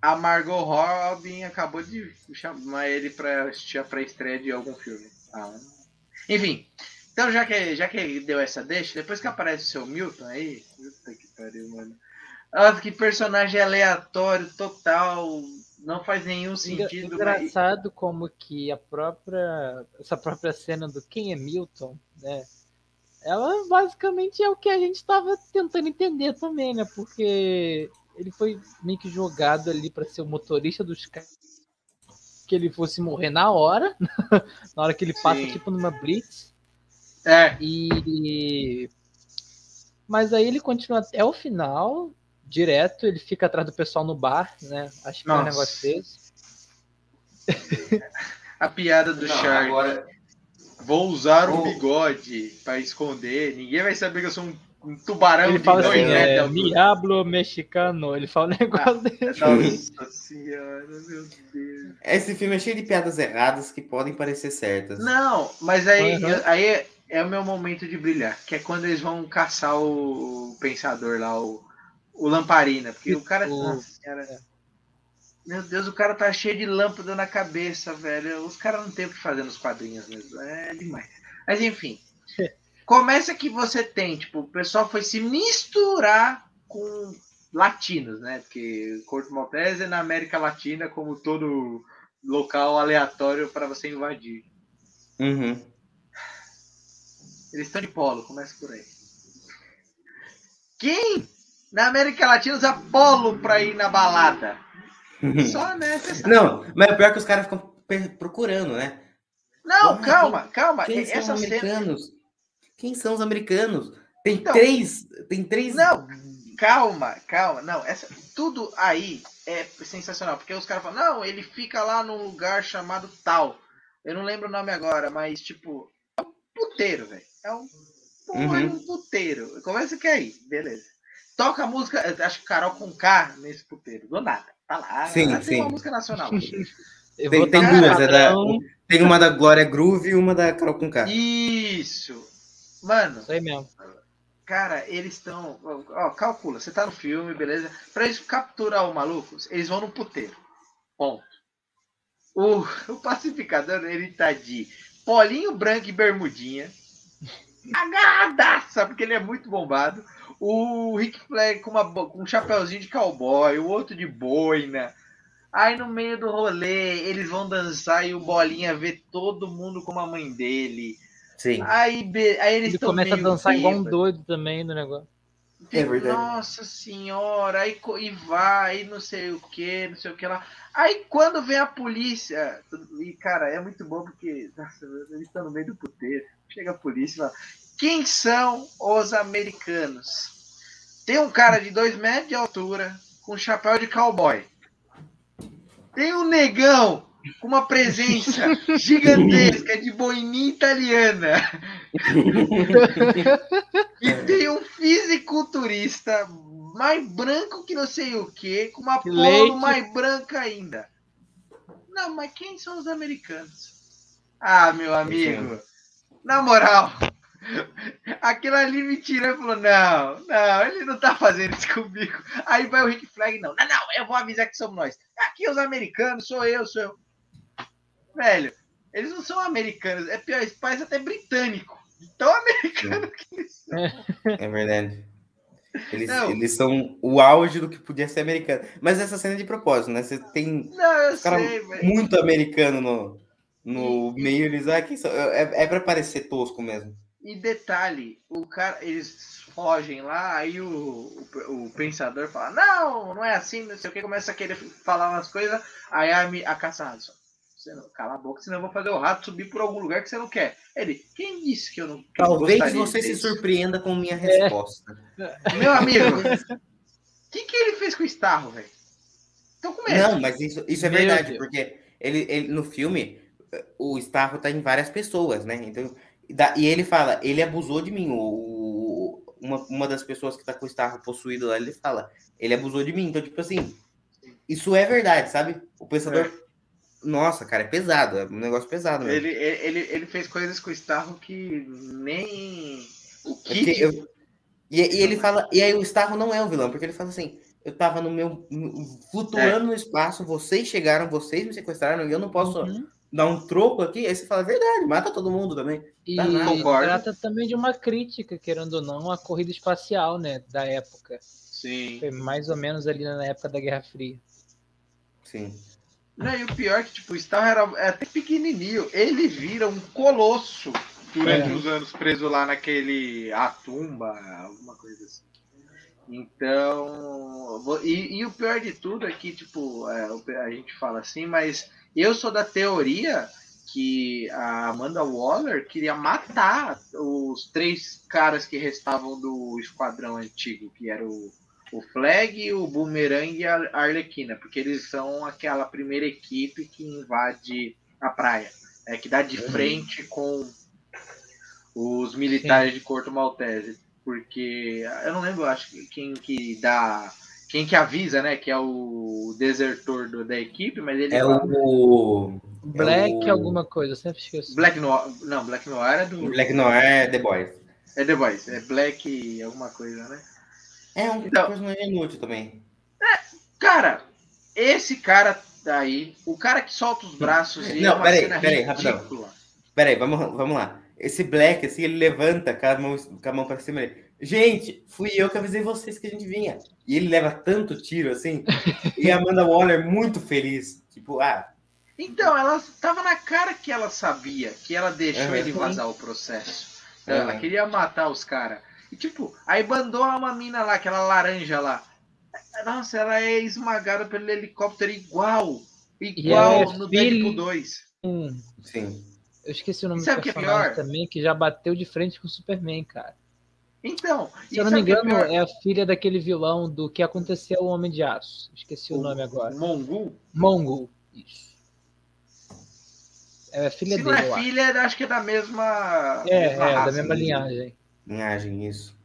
A Margot Robin acabou de chamar ele pra assistir a pré-estreia de algum filme. Ah. Enfim, então já que, já que deu essa deixa, depois que aparece o seu Milton aí. Puta que pariu, mano. Nossa, que personagem aleatório, total. Não faz nenhum sentido. mas- Engraçado como que a própria essa própria cena do quem é Milton, né? Ela basicamente é o que a gente estava tentando entender também, né? Porque ele foi meio que jogado ali para ser o motorista dos caras que ele fosse morrer na hora, na hora que ele passa Sim. tipo numa blitz É, e mas aí ele continua até o final, direto, ele fica atrás do pessoal no bar, né? Acho que é um negócio desse. a piada do Não, Shark. agora, Vou usar um Oh. bigode pra esconder. Ninguém vai saber que eu sou um, um tubarão Ele de fala dois assim, é. Diablo mexicano. Ele fala um negócio desse. Nossa senhora, meu Deus. esse filme é cheio de piadas erradas que podem parecer certas. Não, mas aí, Uhum. eu- aí é, é o meu momento de brilhar, que é quando eles vão caçar o pensador lá, o, o lamparina, porque o cara. O- senhora. Meu Deus, o cara tá cheio de lâmpada na cabeça, velho. Os caras não tem o que fazer nos quadrinhos mesmo. É demais. Mas enfim. Começa que você tem, tipo, o pessoal foi se misturar com latinos, né? Porque Corto Maltese é na América Latina, como todo local aleatório para você invadir. Uhum. Eles estão de polo, começa por aí. Quem na América Latina usa polo pra ir na balada? Só nessa. Não, mas é pior que os caras ficam procurando, né? Não, calma, calma. Quem são os Essa cena. americanos? Quem são os americanos? Tem Então- três. Tem três. Não, calma, calma. Não, essa, tudo aí é sensacional. Porque os caras falam, não, ele fica lá num lugar chamado tal. Eu não lembro o nome agora, mas tipo, é um puteiro, velho. É um porra de Uhum. um puteiro. Começa que é aí, beleza. Toca a música, acho que Carol com K nesse puteiro. Do nada. Tá lá. Sim, lá tem sim. uma música nacional. Eu Tem- vou tem duas, é da- Tem uma da Glória Groove e uma da Carol com K. Isso. Mano, Isso aí mesmo. Cara, eles estão. Ó, calcula, você tá no filme, beleza? Pra eles capturar o maluco, eles vão no puteiro. Ponto. O, o pacificador, ele tá de polinho branco e bermudinha. Agarradaça, porque ele é muito bombado. O Rick Flag com, uma, com um chapéuzinho de cowboy, o outro de boina. Aí no meio do rolê, eles vão dançar e o Bolinha vê todo mundo como a mãe dele. Sim. Aí, be- aí eles Ele começa a dançar igual um doido também no negócio. É verdade. Nossa senhora, aí e vai, e não sei o que, não sei o que lá. Aí quando vem a polícia, e cara, é muito bom porque nossa, eles estão no meio do puteiro. Chega a polícia e fala: Quem são os americanos? Tem um cara de dois metros de altura, com chapéu de cowboy. Tem um negão com uma presença gigantesca de boininha italiana. E tem um fisiculturista mais branco que não sei o que, com uma polo mais branca ainda. Não, mas quem são os americanos? Ah, meu amigo, na moral, aquilo ali me tirou e falou: não, não, ele não tá fazendo isso comigo. Aí vai o Rick Flag: não, não, não, eu vou avisar que somos nós. Aqui os americanos, sou eu, sou eu. Velho, eles não são americanos, é pior, esse país até britânico. Tão americano que eles são. É verdade. Eles, Não. eles são o auge do que podia ser americano. Mas essa cena é de propósito, né? Você tem Não, caras sei, muito americano no, no meio, eles. Ah, são? É, é pra parecer tosco mesmo. E detalhe, o cara, eles fogem lá, aí o, o, o pensador fala, não, não é assim, não sei o que, começa a querer falar umas coisas, aí a, a caça Você não, cala a boca, senão eu vou fazer o rato subir por algum lugar que você não quer. Ele, quem disse que eu não que Talvez você se disso?" surpreenda com minha resposta. Meu amigo, o que, que ele fez com o Starro, velho? Medo. Não, mas isso, isso é Meu verdade, Deus. porque ele, ele no filme, o Starro tá em várias pessoas, né? Então, e ele fala, ele abusou de mim. O, uma, uma das pessoas que tá com o Starro possuído lá, ele fala, ele abusou de mim. Então, tipo assim, isso é verdade, sabe? O pensador. Nossa, cara, é pesado, é um negócio pesado mesmo. Ele, ele, ele fez coisas com o Starro que nem o É porque Kid. eu- e, e ele fala, e aí o Starro não é o vilão, porque ele fala assim, eu tava no meu flutuando no espaço, vocês chegaram, vocês me sequestraram e eu não posso Uhum. Dar um troco aqui. Aí você fala, verdade, mata todo mundo também. E Tá nada. Concordo. trata também de uma crítica, querendo ou não, à corrida espacial, né, da época. Sim. Foi mais ou menos ali na época da Guerra Fria. Sim. Não, e o pior é que, tipo, o Starro era é até pequenininho. Ele vira um colosso durante É. os anos preso lá naquele Atumba, alguma coisa assim. Então, e, e o pior de tudo é que, tipo, é, a gente fala assim, mas eu sou da teoria que a Amanda Waller queria matar os três caras que restavam do esquadrão antigo, que era o, o Flag, o Boomerang e a Arlequina, porque eles são aquela primeira equipe que invade a praia, é que dá de Uhum. frente com os militares de Corto Maltese, porque eu não lembro, acho que quem que dá, quem que avisa, né, que é o desertor do- da equipe, mas ele É fala- o. Black o- alguma coisa, eu sempre esqueço. Black Noir, não, Black Noir é do Black Noir The Boys. é The Boys, é Black alguma coisa, né? É um Então- personagem inútil também. Cara, esse cara daí, o cara que solta os braços e Não, é peraí, peraí, rapidão. ridícula. Pera aí, vamos, vamos lá. Esse Black, assim, ele levanta com a mão, com a mão pra cima. Ele, gente, fui eu que avisei vocês que a gente vinha. E ele leva tanto tiro, assim. e a Amanda Waller muito feliz. Tipo, ah, Então, ela tava na cara que ela sabia que ela deixou Uhum. ele vazar o processo. Então, Ela queria matar os caras. E tipo, aí mandou uma mina lá, aquela laranja lá. Nossa, ela é esmagada pelo helicóptero igual. Igual é no filho- Deadpool 2. Hum, sim. eu esqueci o nome Sabe do é personagem pior? também, que já bateu de frente com o Superman, cara. Então, Se eu não me o que é engano, pior? é a filha daquele vilão do que aconteceu ao Homem de Aço. Esqueci o, nome agora. Mongul. Mongol. Isso. É a filha Se dele, não é eu acho. filha, acho que é da mesma. É, mesma é, da raça. mesma linhagem. Linhagem, isso.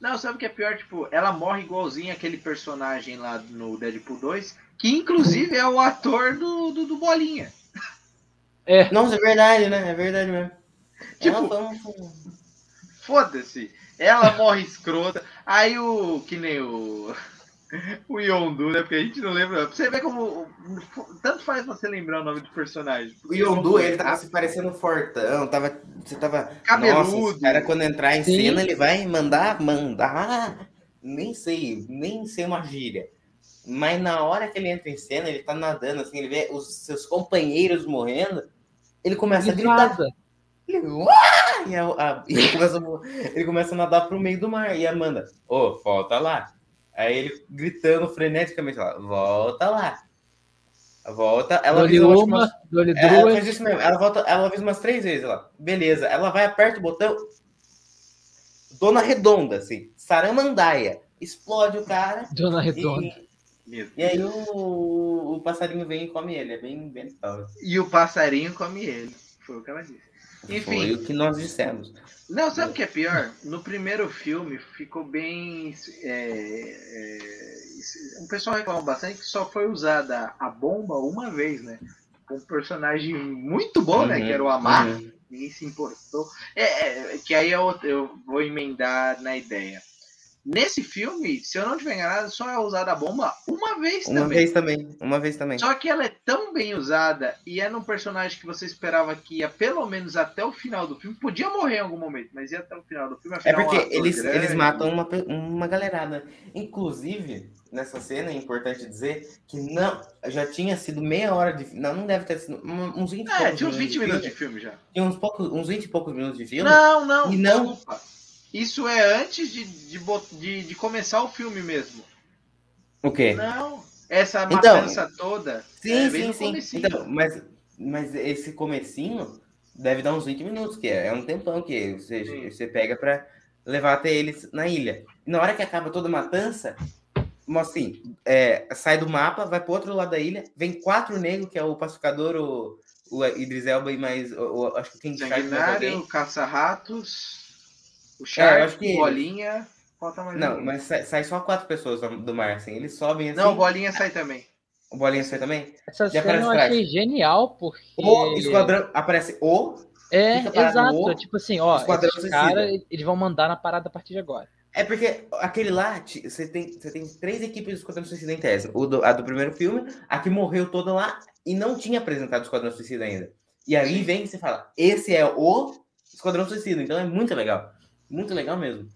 Não, sabe o que é pior? Tipo, ela morre igualzinho aquele personagem lá no Deadpool 2, que inclusive é o ator do, do, do Bolinha. É, Nossa, é verdade, né? É verdade mesmo. Tipo- Foda-se. Ela morre escrota. Aí o. Que nem o. O Yondu, né? Porque a gente não lembra. Você ver como. Tanto faz você lembrar o nome do personagem. O Yondu, ele tava se parecendo fortão, tava. Você tava. Cabeludo. Nossa, esse cara quando entrar em Sim. cena, ele vai mandar, mandar. Nem sei, nem sei uma gíria. Mas na hora que ele entra em cena, ele tá nadando, assim, ele vê os seus companheiros morrendo, ele começa a gritar. vaza. Ele, "Uá!" E, a- a- e ele, começa, a- ele começa a nadar pro meio do mar. E a Amanda, ô, volta lá. Aí ele gritando freneticamente lá, volta lá. Volta. Ela avisa, uma, umas- é, ela duas. faz isso mesmo. Ela, volta, ela avisa umas três vezes lá. Beleza. Ela vai, aperta o botão. Dona Redonda, assim. Saramandaia. Explode o cara. Dona Redonda. E, e aí o, o passarinho vem e come ele. É bem, bem legal. E o passarinho come ele. Foi o que ela disse. Enfim. Foi o que nós dissemos. Não, sabe o que é pior? No primeiro filme ficou bem. é, é, o pessoal reclama bastante que só foi usada a bomba uma vez, né? Um personagem muito bom, né? Uhum, Que era o Amar. uhum. Ninguém se importou. É, é, que aí eu, eu vou emendar na ideia. Nesse filme, se eu não tiver enganado, só é usada a bomba uma vez Uma também. vez também. Uma vez também. Só que ela é tão bem usada e é num personagem que você esperava que ia pelo menos até o final do filme. Podia morrer em algum momento, mas ia até o final do filme. É afinal, um porque ator eles, grande. eles matam uma, uma galerada. Inclusive, nessa cena é importante dizer que não, já tinha sido meia hora de Não, não deve ter sido. um- Uns 20 e É, poucos tinha uns 20 minutos de filme. filme já. Tinha uns, poucos, uns 20 e poucos minutos de filme. Não, não, E não- desculpa. Isso é antes de, de, de, de começar o filme mesmo. O quê? Não. Essa Então, matança toda. Sim, é sim, sim. comecinho. Então, mas, mas esse comecinho deve dar uns 20 minutos, que é, é um tempão que você, Sim. você pega pra levar até eles na ilha. E na hora que acaba toda a matança, assim, é, sai do mapa, vai pro outro lado da ilha, vem quatro negros, que é o pacificador, o, o Idris Elba e mais, o, o- acho que mais Sanguinário, caça-ratos, o É, eu Shark, acho que- Bolinha. Falta mais Não, alguém. mas sai, sai só quatro pessoas do do mar, assim, eles sobem assim, Não, Bolinha sai também. o Bolinha sai também. Essa Já cena eu achei genial, porque. O esquadrão, aparece o É, exato. no- Tipo assim, ó, Esquadrão caras, eles vão mandar na parada a partir de agora. É porque aquele lá, você tem, você tem três equipes do Esquadrão Suicida em tese. O do- a do primeiro filme, a que morreu toda lá e não tinha apresentado o Esquadrão Suicida ainda. E aí vem e você fala, esse é o Esquadrão Suicida. Então é muito legal. Muito legal mesmo.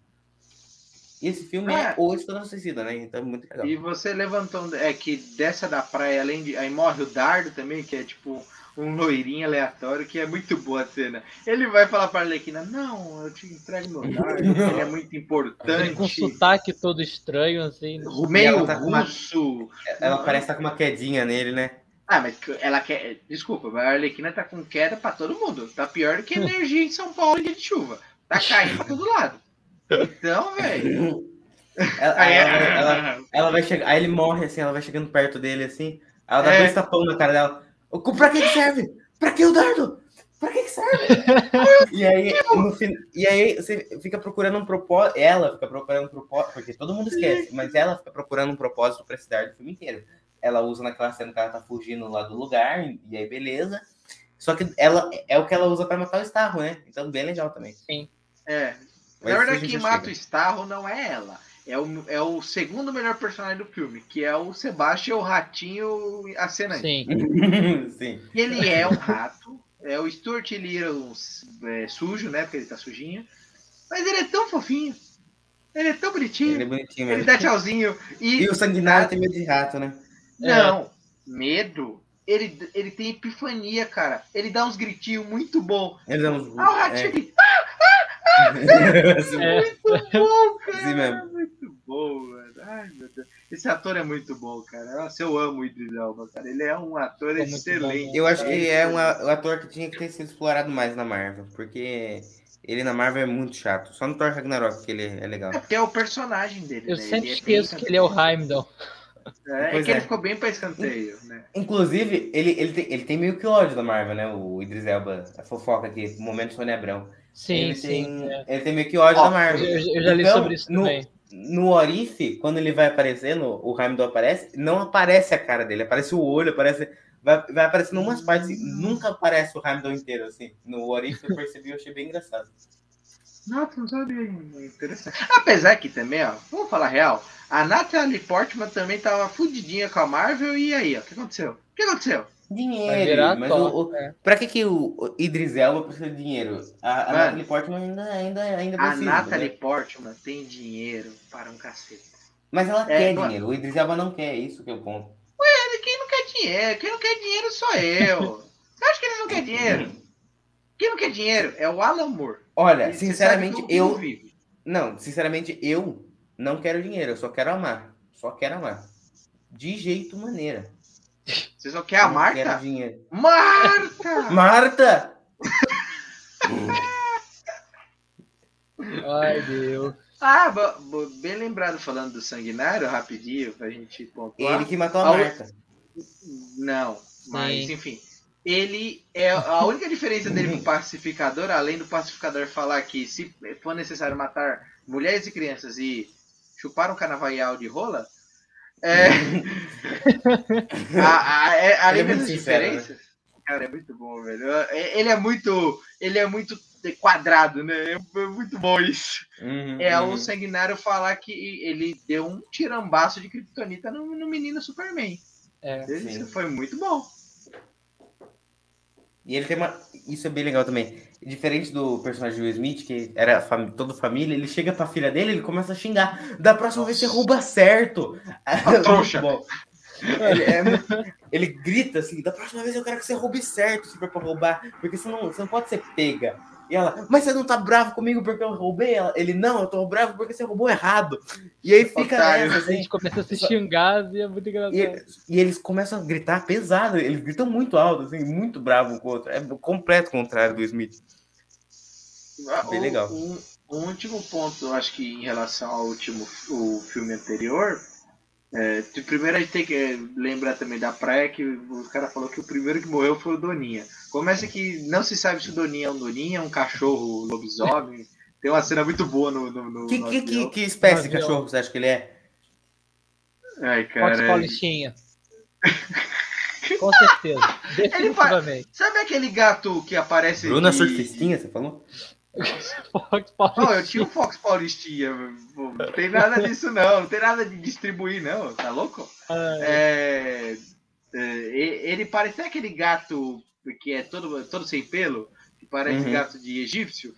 E esse filme é, É. o Esquadrão Suicida, né? Então é muito legal. E você levantou. um- É que dessa da praia, além de. Aí morre o Dardo também, que é tipo um loirinho aleatório, que é muito boa a cena. Ele vai falar pra Arlequina: Não, eu te entrego meu Dardo, ele é muito Ele importante. com sotaque todo estranho, assim. Meio ela tá com uma- russo. Ela parece estar com uma quedinha nele, né? Ah, mas ela quer. Desculpa, mas a Arlequina tá com queda pra todo mundo. Tá pior do que energia em São Paulo em dia de chuva. Tá caindo pra todo lado. Então, velho. Ela, Aí, ela, ela- ela vai chegar, aí ele morre assim, ela vai chegando perto dele assim, ela dá É. dois tapão na cara dela. "O cu- Pra que que serve? Pra que o dardo? Pra que que serve? e aí, no fim, e aí você fica procurando um propósito, ela fica procurando um propósito, porque todo mundo esquece, mas ela fica procurando um propósito pra esse dardo o filme inteiro. Ela usa naquela cena que ela tá fugindo lá do lugar, e aí beleza. Só que ela é o que ela usa pra matar o Starro, né? Então bem legal também. É. Mas Na verdade, quem mata o Starro não é ela. É o, é o segundo melhor personagem do filme, que é o Sebastian, o ratinho acenante. Sim. Sim. Ele é um rato. É o Stuart Little é, sujo, né? Porque ele tá sujinho. Mas ele é tão fofinho. Ele é tão bonitinho. Ele é Ele, bonitinho mesmo. dá tchauzinho. E, E o sanguinário tem medo de rato, né? não, medo. Ele, ele tem epifania, cara. Ele dá uns gritinhos muito bom. Ele dá uns. Ah, o ratinho é. aqui. É. Muito bom, cara. Sim mesmo. Muito bom, mano. Ai, meu Deus. Esse ator é muito bom, cara. Nossa, eu amo o Idris Elba, cara. Ele é um ator bom, excelente. né? Eu acho que é um ator que tinha que ter sido explorado mais na Marvel, porque ele na Marvel é muito chato. Só no Thor Ragnarok que ele é legal. É porque é o personagem dele, Eu né? sempre Ele é esqueço bem que ele é o Heimdall. É, é Pois que ele é. ficou bem pra escanteio, né? Inclusive, ele, ele, tem, ele tem meio que ódio da Marvel, né? O Idris Elba, a fofoca aqui, momento Sônia Abrão. Sim, ele, sim. tem, é. ele tem meio que ódio Ó, da Eu, Marvel. eu já li Então, sobre isso no- também. No Orif, quando ele vai aparecendo, o Heimdall aparece, não aparece a cara dele, aparece o olho, aparece. Vai, vai aparecendo umas partes, assim, nunca aparece o Heimdall inteiro, assim. No Orif eu percebi, eu achei bem engraçado. Nossa, não sabia. Interessante. Apesar que também, ó, vamos falar real, a Natalie Portman também tava fudidinha com a Marvel e aí, ó, o que aconteceu? O que aconteceu? Vai Dinheiro, virar mas top. o, o, é. pra que, que o Idris Elba precisa de dinheiro? A, a Mano. Natalie Portman ainda, ainda, ainda A precisa. Natalie né? Portman tem dinheiro para um cacete. Mas ela É, quer não- dinheiro, o Idris Elba não quer, é isso que é o ponto. Quem não quer dinheiro? Quem não quer dinheiro sou eu. Você acha que ele não quer dinheiro? Quem não quer dinheiro é o Alan Moore. Olha, E você sinceramente, eu. Vive. Não, sinceramente, eu não quero dinheiro, eu só quero amar. Só quero amar. De jeito maneira. Você só quer a Não Quero Marta? dinheiro. Marta! Marta! Ai, Deus. Ah, bo- bo- bem lembrado falando do sanguinário, rapidinho, pra gente pontuar. Ele que matou a A Marta. Não, mas Sim. enfim. Ele é a única diferença dele pro pacificador, além do pacificador falar que se for necessário matar mulheres e crianças e chupar um canavaial de rola, é, a, a, é- além é muito dessas sincero, diferenças, cara, é muito bom, velho. É- Ele é muito, ele é muito quadrado, né? É muito bom isso. Uhum, É uhum. o sanguinário falar que ele deu um tirambaço de kryptonita no, no menino Superman. É. Isso Sim. foi muito bom. E ele tem uma. Isso é bem legal também. Diferente do personagem do Will Smith, que era fam... todo família, ele chega pra filha dele ele começa a xingar. Da próxima vez você rouba certo. Muito trouxa. Ele, é ele grita assim: da próxima vez eu quero que você roube certo se for pra roubar. Porque você não, você não pode ser pega. E ela, mas você não tá bravo comigo porque eu roubei? Ela, ele, não, eu tô bravo porque você roubou errado. E aí fica Otário. nessa, A assim. gente começa a se xingar e é muito engraçado. E, e eles começam a gritar pesado, eles gritam muito alto, assim, muito bravo um com o outro. É o completo contrário do Smith. Bem O- legal. Um, um último ponto, eu acho que em relação ao último o filme anterior. É, primeiro a gente tem que é, lembrar também da praia que o cara falou que o primeiro que morreu foi o Doninha. Começa que não se sabe se o Doninha é um Doninha, um cachorro lobisomem. Tem uma cena muito boa no. no, no Que, no que, que, que espécie de cachorro você acha que ele é? Ai, Fox cara. é- Paulistinha. Com certeza. Ele Definitivamente. Sabe aquele gato que aparece. Bruna de- Surfistinha, você falou? Fox Não, eu tinha um Fox Paulistinha. Não tem nada disso, não. Não tem nada de distribuir, não. Tá louco? É, é, e- ele parece aquele gato que é todo, todo sem pelo, que parece Uhum. gato de egípcio.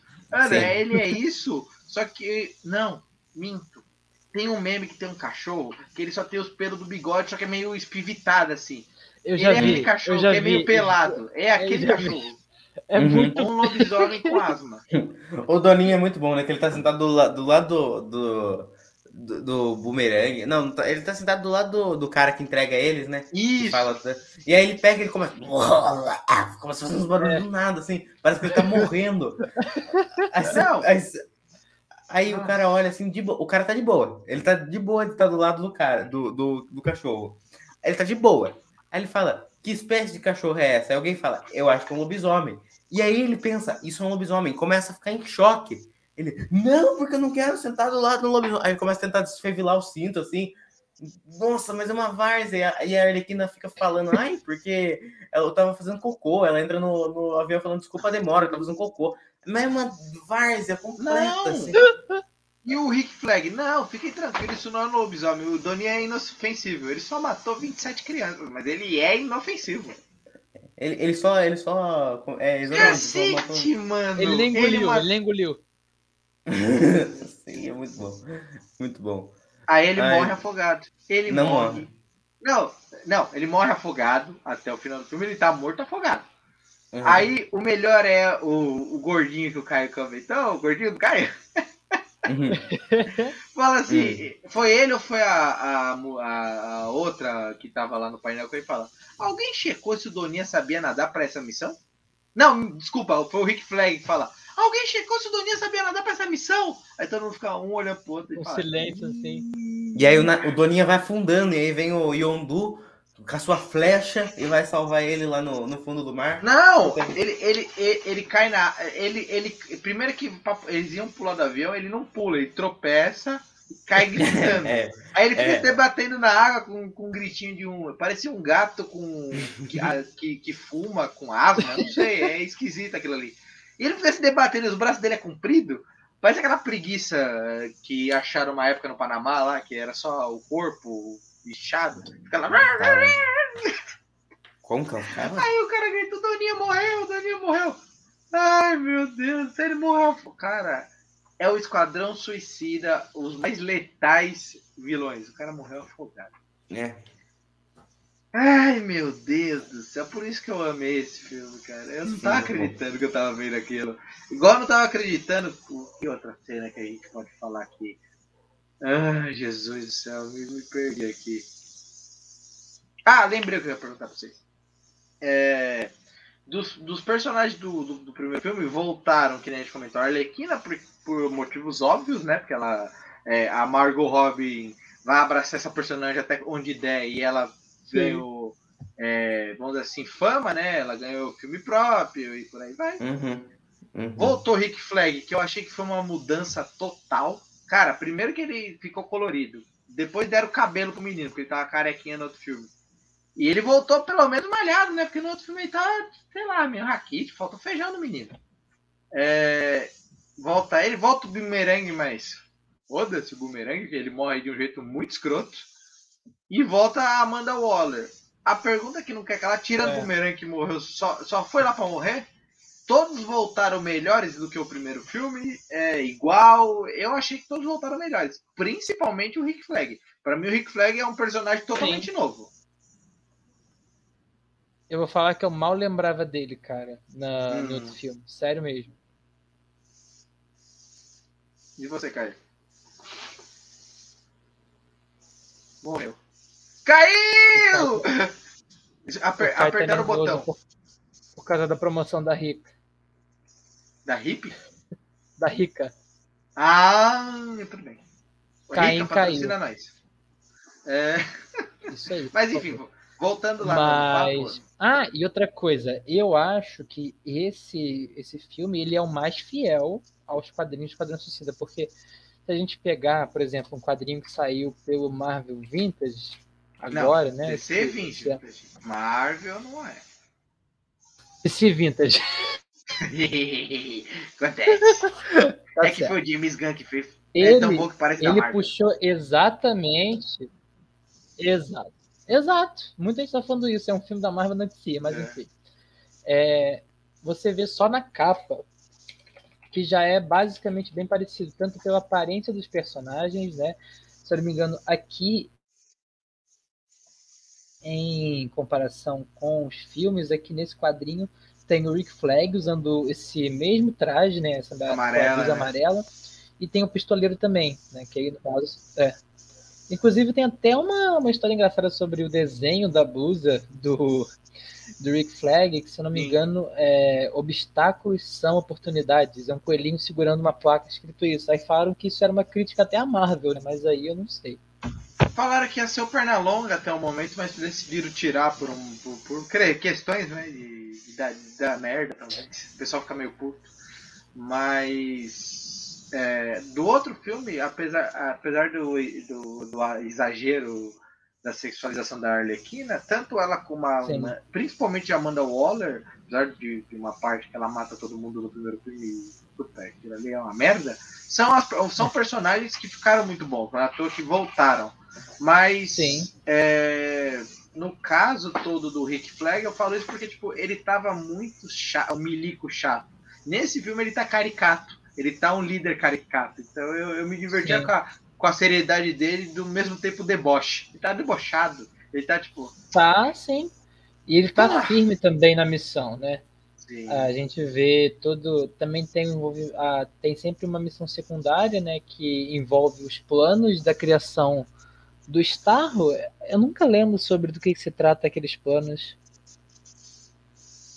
Sim. é- ele é isso, só que. Não, minto. Tem um meme que tem um cachorro que ele só tem os pelos do bigode, só que é meio espivitado assim. Eu ele já é aquele vi. cachorro Eu já que é meio vi. pelado. É aquele já vi. É Uhum. muito. Um lobisomem com asma. O Doninho é muito bom, né? Que ele tá sentado do, la- do lado do, do, do bumerangue. Não, tá- ele tá sentado do lado do, do cara que entrega eles, né? Isso. fala, e aí ele pega e ele começa. Começa a fazer uns barulhos do nada, assim. Parece que ele tá morrendo. Aí, você- Não. aí aí o cara olha assim, de boa. O cara tá de boa. Ele tá de boa de estar do lado do cara, do, do, do cachorro. Ele tá de boa. Aí ele fala: Que espécie de cachorro é essa? Aí alguém fala: Eu acho que é um lobisomem. E aí ele pensa: Isso é um lobisomem. Começa a ficar em choque. Ele, não, porque eu não quero sentar do lado do lobisomem. Aí ele começa a tentar desfevilar o cinto, assim. Nossa, mas é uma várzea. E a- Arlequina fica falando, ai, porque eu tava fazendo cocô. Ela entra no, no avião falando, desculpa a demora, eu tava fazendo cocô. Mas é uma várzea completa, Não. assim. E o Rick Flag, não, fiquem tranquilos, isso não é um lobisomem. O Donnie é inofensível. Ele só matou 27 crianças, mas ele é inofensivo. Ele, ele só, ele só, é, só Cacete, mano. Ele nem engoliu, ele nem engoliu. Sim, é muito bom, muito bom. Aí ele Ai. morre afogado. Ele Não morre. morre. Não, não, ele morre afogado até o final do filme, ele tá morto afogado. Uhum. Aí o melhor é o, o gordinho que o Caio comentou, o gordinho do Caio. Uhum. Fala assim, foi ele ou foi a, a, a- outra que tava lá no painel que ele fala? Alguém checou se o Doninha sabia nadar pra essa missão? Não, desculpa, foi o Rick Flag que fala. Alguém checou se o Doninha sabia nadar pra essa missão? Aí todo mundo fica um olhando pro outro e Um fala. silêncio assim. E aí o, o Doninha vai afundando, e aí vem o Yondu com a sua flecha e vai salvar ele lá no, no fundo do mar. Não, ele, ele, ele, ele cai na. Ele, ele, primeiro que eles iam pular do avião, ele não pula, ele tropeça e cai gritando. É, Aí ele fica É. se debatendo na água com, com um gritinho de um. Parecia um gato com que, que, que fuma com asma, não sei, é esquisito aquilo ali. E ele fica se debatendo, os braços dele é comprido. Parece aquela preguiça que acharam uma época no Panamá lá, que era só o corpo bichado. Fica lá. como que é o cara? Aí o cara grita, o Doninha morreu, o Doninha morreu. Ai, meu Deus, ele morreu. Cara, é o Esquadrão Suicida, os mais letais vilões. O cara morreu afogado. É. Ai, meu Deus do céu, por isso que eu amei esse filme, cara. Eu não tava é acreditando que eu tava vendo aquilo. Igual eu não tava acreditando. Que outra cena que a gente pode falar aqui? Ai, Jesus do céu, me, me perdi aqui. Ah, lembrei o que eu ia perguntar pra vocês. É, dos, dos personagens do, do, do primeiro filme voltaram, que nem a gente comentou, a Arlequina por, por motivos óbvios, né? Porque ela, é, a Margot Robin vai abraçar essa personagem até onde der e ela ganhou, é, vamos dizer assim, fama, né? Ela ganhou filme próprio e por aí vai. Uhum. Uhum. Voltou Rick Flag, que eu achei que foi uma mudança total. Cara, primeiro que ele ficou colorido. Depois deram cabelo pro menino, porque ele tava carequinha no outro filme. E ele voltou pelo menos malhado, né? Porque no outro filme ele tá, sei lá, meio raquite, falta feijão no menino. É, volta ele, volta o bumerangue, mas foda-se o bumerangue, que ele morre de um jeito muito escroto. E volta a Amanda Waller. A pergunta que não quer que ela tira É. do bumerangue que morreu, só, só foi lá pra morrer? Todos voltaram melhores do que o primeiro filme, é igual. Eu achei que todos voltaram melhores, principalmente o Rick Flag. Pra mim, o Rick Flag é um personagem totalmente novo. Eu vou falar que eu mal lembrava dele, cara, na, Hum. no outro filme. Sério mesmo. E você, Caio? Morreu. Caiu! Aper, tá apertaram o botão. Por, por causa da promoção da Rica. Da hip? Da Rica. Ah, tudo bem. Caim nós. É, Isso aí. mas enfim, voltando lá Mas. Ah, e outra coisa, eu acho que esse, esse filme ele é o mais fiel aos quadrinhos do Esquadrão Suicida, porque se a gente pegar, por exemplo, um quadrinho que saiu pelo Marvel Vintage, agora, não, né? DC 20. Marvel não é. Esse Vintage. Acontece. Tá é que certo. foi o James Gunn que fez. é tão Ele, bom que parece ele puxou exatamente. Exato. Exato. Muita gente está falando isso. É um filme da Marvel não DC, mas É. enfim. É, você vê só na capa que já é basicamente bem parecido, tanto pela aparência dos personagens, né? Se eu não me engano, aqui em comparação com os filmes, aqui nesse quadrinho tem o Rick Flag usando esse mesmo traje, né? Essa da Amarela, blusa né? amarela. E tem o pistoleiro também, né? Que aí no caso. É. Inclusive tem até uma, uma história engraçada sobre o desenho da blusa do, do Rick Flag, que se eu não me Sim. engano, é obstáculos são oportunidades. É um coelhinho segurando uma placa escrito isso. Aí falaram que isso era uma crítica até à Marvel, né? Mas aí eu não sei. Falaram que ia ser o Pernalonga até o momento, mas decidiram tirar por, um, por, por questões né, de, de, da, dar merda também. O pessoal fica meio puto. Mas é, do outro filme, apesar, apesar do, do, do exagero da sexualização da Arlequina, tanto ela como a. Uma- principalmente a Amanda Waller, apesar de, de uma parte que ela mata todo mundo no primeiro filme, puta, aquilo ali é uma merda, são, as, são personagens que ficaram muito bons, é à toa que voltaram. Mas Sim. é, no caso todo do Rick Flag, eu falo isso porque tipo, ele tava muito chato, o milico chato. Nesse filme ele tá caricato, ele tá um líder caricato. Então eu, eu me divertia Sim. com a, com a seriedade dele do mesmo tempo deboche. Ele tá debochado. Ele tá tipo. Tá, sim. E ele tá Ah. firme também na missão, né? assim, A gente vê todo. Também tem, envolve- ah, tem sempre uma missão secundária, né? Que envolve os planos da criação do Starro. Eu nunca lembro sobre do que, que se trata aqueles planos.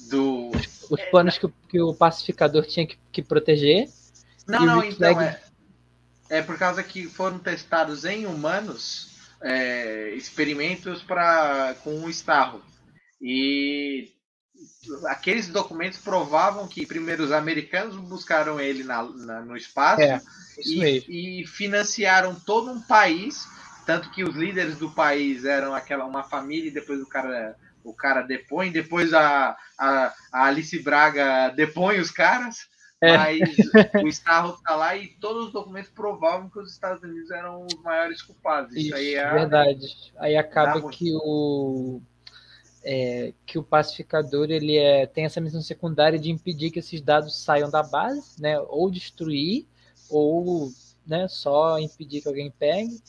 do. Os planos que, o- que o pacificador tinha que, que proteger. Não, não, Rick então Flag- é. É por causa que foram testados em humanos é, experimentos para com o Starro. E aqueles documentos provavam que primeiro os americanos buscaram ele na, na- no espaço É, e, e financiaram todo um país, tanto que os líderes do país eram aquela uma família e depois o cara o cara depõe, depois a, a, a Alice Braga depõe os caras, É. mas o Starro tá lá e todos os documentos provavam que os Estados Unidos eram os maiores culpados. Isso, Isso, aí é verdade. Aí acaba que o é, que o pacificador ele é, tem essa missão secundária de impedir que esses dados saiam da base, né? Ou destruir, ou né, só impedir que alguém pegue.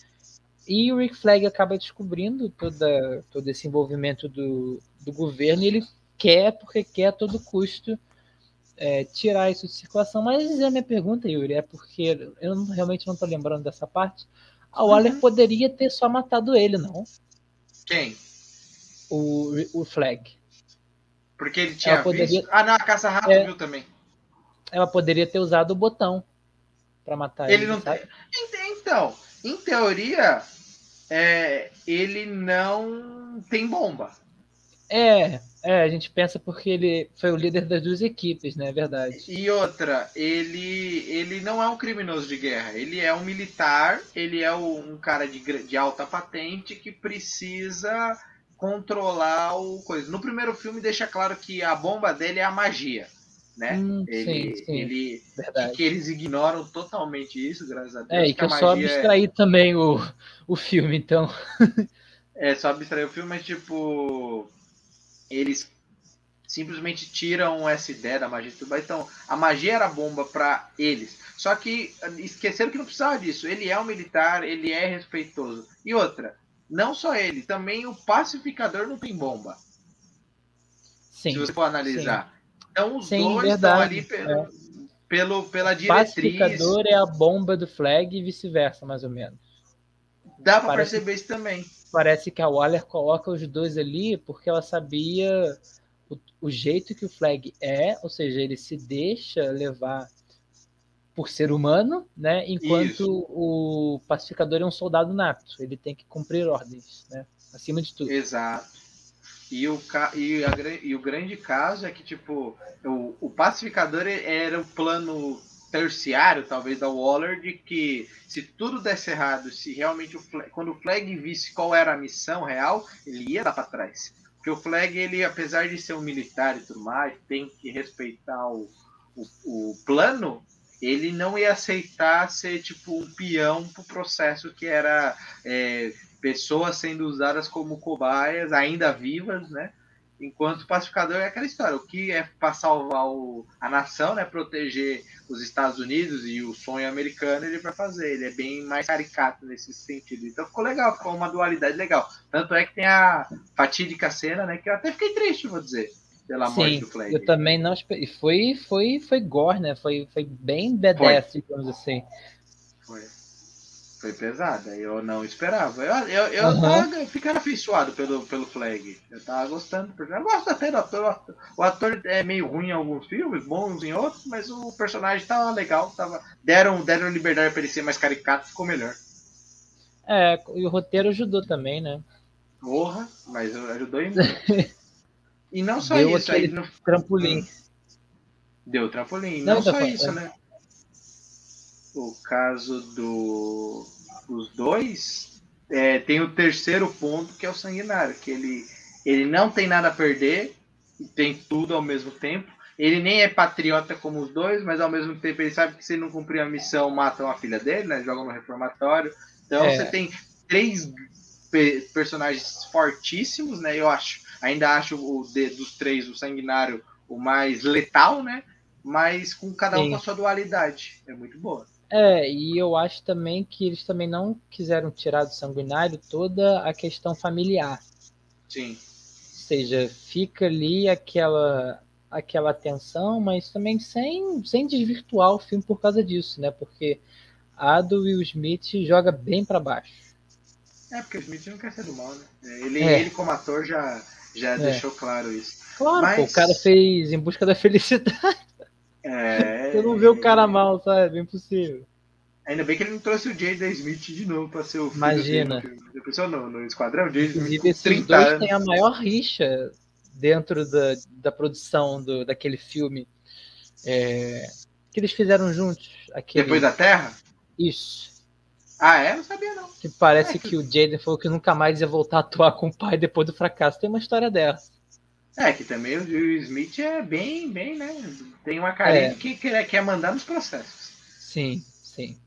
E o Rick Flag acaba descobrindo toda, todo esse envolvimento do, do governo e ele quer, porque quer a todo custo, é, tirar isso de circulação. Mas a minha pergunta, Yuri, é porque eu não- realmente não estou lembrando dessa parte. A Waller Uhum. poderia ter só matado ele, não? quem? O, o Flag. Porque ele tinha Ela poderia-. Ah, não, a caça-rato É. viu também. Ela poderia ter usado o botão para matar Ele ele. não sabe? tem. Então, em teoria, é, ele não tem bomba. É, é, a gente pensa porque ele foi o líder das duas equipes, né? É verdade. E outra, ele, ele não é um criminoso de guerra. Ele é um militar, ele é um cara de, de alta patente que precisa controlar o coisa. No primeiro filme deixa claro que a bomba dele é a magia, né? Hum, Ele, sim, sim, ele que eles ignoram totalmente isso, graças a Deus. É, e que a eu só magia é- abstraí também o, o filme, então. É, só abstrair o filme, mas tipo. Eles simplesmente tiram essa ideia da magia e tudo mais. Então, a magia era bomba pra eles. Só que esqueceram que não precisava disso. Ele é um militar, ele é respeitoso. E outra, não só ele, também o pacificador não tem bomba. Sim. se você for analisar. Então os Sim, dois verdade, estão ali. pelo- pelo, pela O diretriz. pacificador é a bomba do flag e vice-versa, mais ou menos. Dá pra parece- perceber isso também. Parece que a Waller coloca os dois ali porque ela sabia o, o jeito que o flag é, ou seja, ele se deixa levar por ser humano, né? Enquanto Isso. o pacificador é um soldado nato, ele tem que cumprir ordens, né? Acima de tudo. Exato. E o, e, a e o grande caso é que, tipo, o, o pacificador era o plano terciário, talvez, da Waller, de que se tudo desse errado, se realmente o Flag, quando o Flag visse qual era a missão real, ele ia dar para trás. Porque o Flag, ele, apesar de ser um militar e tudo mais, tem que respeitar o, o, o plano, ele não ia aceitar ser, tipo, um peão pro processo que era é, pessoas sendo usadas como cobaias, ainda vivas, né? Enquanto o pacificador é aquela história, o que é para salvar o- a nação, né? Proteger os Estados Unidos e o sonho americano, ele vai fazer. Ele é bem mais caricato nesse sentido. Então ficou legal, ficou uma dualidade legal. Tanto é que tem a fatídica cena, né? Que eu até fiquei triste, vou dizer, pela morte Sim, do Flag. eu também não esperei. Foi, foi, foi gore, né? Foi, foi bem badass, digamos assim. Foi. Foi pesada, eu não esperava. Eu, eu, eu Aham. tava ficando afeiçoado pelo, pelo Flag. Eu tava gostando. porque Eu gosto até do ator. O ator é meio ruim em alguns filmes, bons em outros, mas o personagem tava legal. Tava, deram, deram liberdade pra ele ser mais caricato, ficou melhor. É, e o roteiro ajudou também, né? Porra, mas ajudou em muito. E não só Deu isso, aí no- Trampolim. Deu trampolim. Não, Não, só falando, isso, é. né? O caso do, dos dois é, tem o terceiro ponto que é o sanguinário, que ele, ele não tem nada a perder, e tem tudo ao mesmo tempo. Ele nem é patriota como os dois, mas ao mesmo tempo ele sabe que se ele não cumprir a missão, matam a filha dele, né? Jogam no reformatório. Então É. você tem três pe- personagens fortíssimos, né? Eu acho. Ainda acho o de- dos três, o sanguinário, o mais letal, né? Mas com cada um Sim. com a sua dualidade. É muito boa. É, e eu acho também que eles também não quiseram tirar do sanguinário toda a questão familiar. Sim. Ou seja, fica ali aquela aquela tensão, mas também sem, sem desvirtuar o filme por causa disso, né? Porque a do Will Smith joga bem pra baixo. É, porque o Smith não quer ser do mal, né? Ele, É. ele como ator, já, já deixou claro isso. Claro, Mas- pô, o cara fez Em Busca da Felicidade. É, Você não vê o cara mal, sabe? É impossível. Ainda bem que ele não trouxe o Jada Smith de novo pra ser o Imagina. dele. Já pensou no, Esquadrão? O Jada Smith esses 30 dois anos. têm a maior rixa dentro da, da produção do, daquele filme é, que eles fizeram juntos. Aquele, Depois da Terra? Isso. Ah, é? Não sabia, não. Que parece que o Jaden falou que nunca mais ia voltar a atuar com o pai depois do fracasso. Tem uma história dessa. É, que também o Will Smith é bem, bem, né? Tem uma carinha É. que quer, quer mandar nos processos. Sim, sim.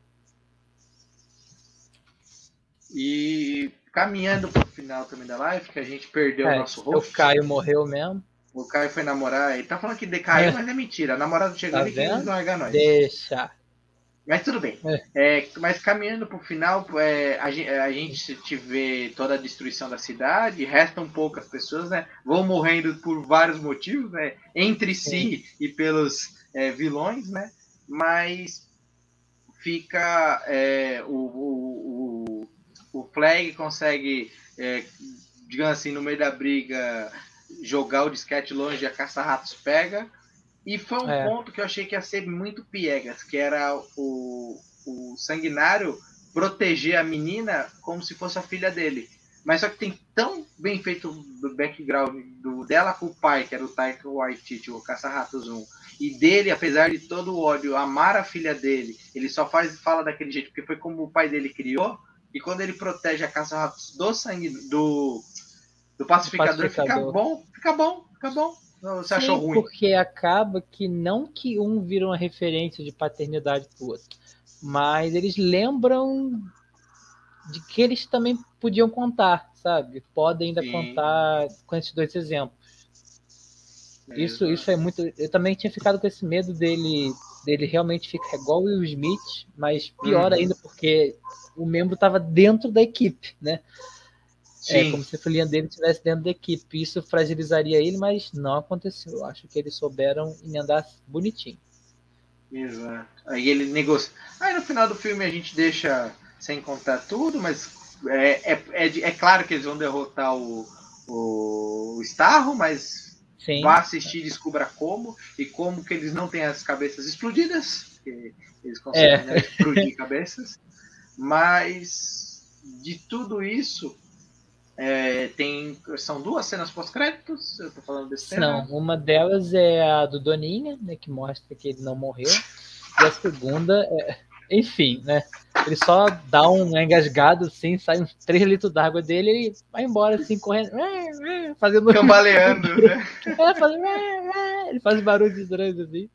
E caminhando pro final também da live, que a gente perdeu É, o nosso o rosto. Caio morreu mesmo. O Caio foi namorar. Ele tá falando que decaiu, É. mas é mentira. A namorada chegou Tá e quis largar nós. Deixa. Mas tudo bem. É. É, mas caminhando pro final, é, a, a gente te vê toda a destruição da cidade, restam poucas pessoas, né? Vão morrendo por vários motivos, né? Entre si e pelos é, vilões, né? Mas fica é, o, o, o, o Flag consegue, é, digamos assim, no meio da briga, jogar o disquete longe e a caça-ratos pega. E foi um É. ponto que eu achei que ia ser muito piegas, que era o, o sanguinário proteger a menina como se fosse a filha dele. Mas só que tem tão bem feito do background do, dela com o pai, que era o Taika Waititi, o Caça-Ratos 1, e dele, apesar de todo o ódio, amar a filha dele, ele só faz fala daquele jeito porque foi como o pai dele criou, e quando ele protege a Caça-Ratos do sangue do, do pacificador, fica pacificador. bom, fica bom, fica bom. Você achou Sim, ruim? Porque acaba que não que um vira uma referência de paternidade pro outro, mas eles lembram de que eles também podiam contar, sabe? Podem ainda Sim. contar com esses dois exemplos. Isso, isso é muito. Eu também tinha ficado com esse medo dele, dele realmente ficar igual o Will Smith, mas pior Uhum. ainda porque o membro estava dentro da equipe, né? É como se a filhinha dele estivesse dentro da equipe. Isso fragilizaria ele, mas não aconteceu. Eu acho que eles souberam emendar bonitinho. Exato. Aí ele negocia. Aí no final do filme a gente deixa sem contar tudo, mas é, é, é, é claro que eles vão derrotar o, o, o Starro, mas Sim. vá assistir e descubra como e como que eles não têm as cabeças explodidas, eles conseguem É. né, explodir cabeças. Mas de tudo isso é, tem são duas cenas pós-créditos. Eu tô falando desse Não, uma delas é a do Doninha, né, que mostra que ele não morreu. E a segunda é. Enfim, né? Ele só dá um engasgado assim, sai uns 3 litros d'água dele e ele vai embora assim, correndo, fazendo. Cambaleando, né? É, faz... Ele faz barulho estranho assim.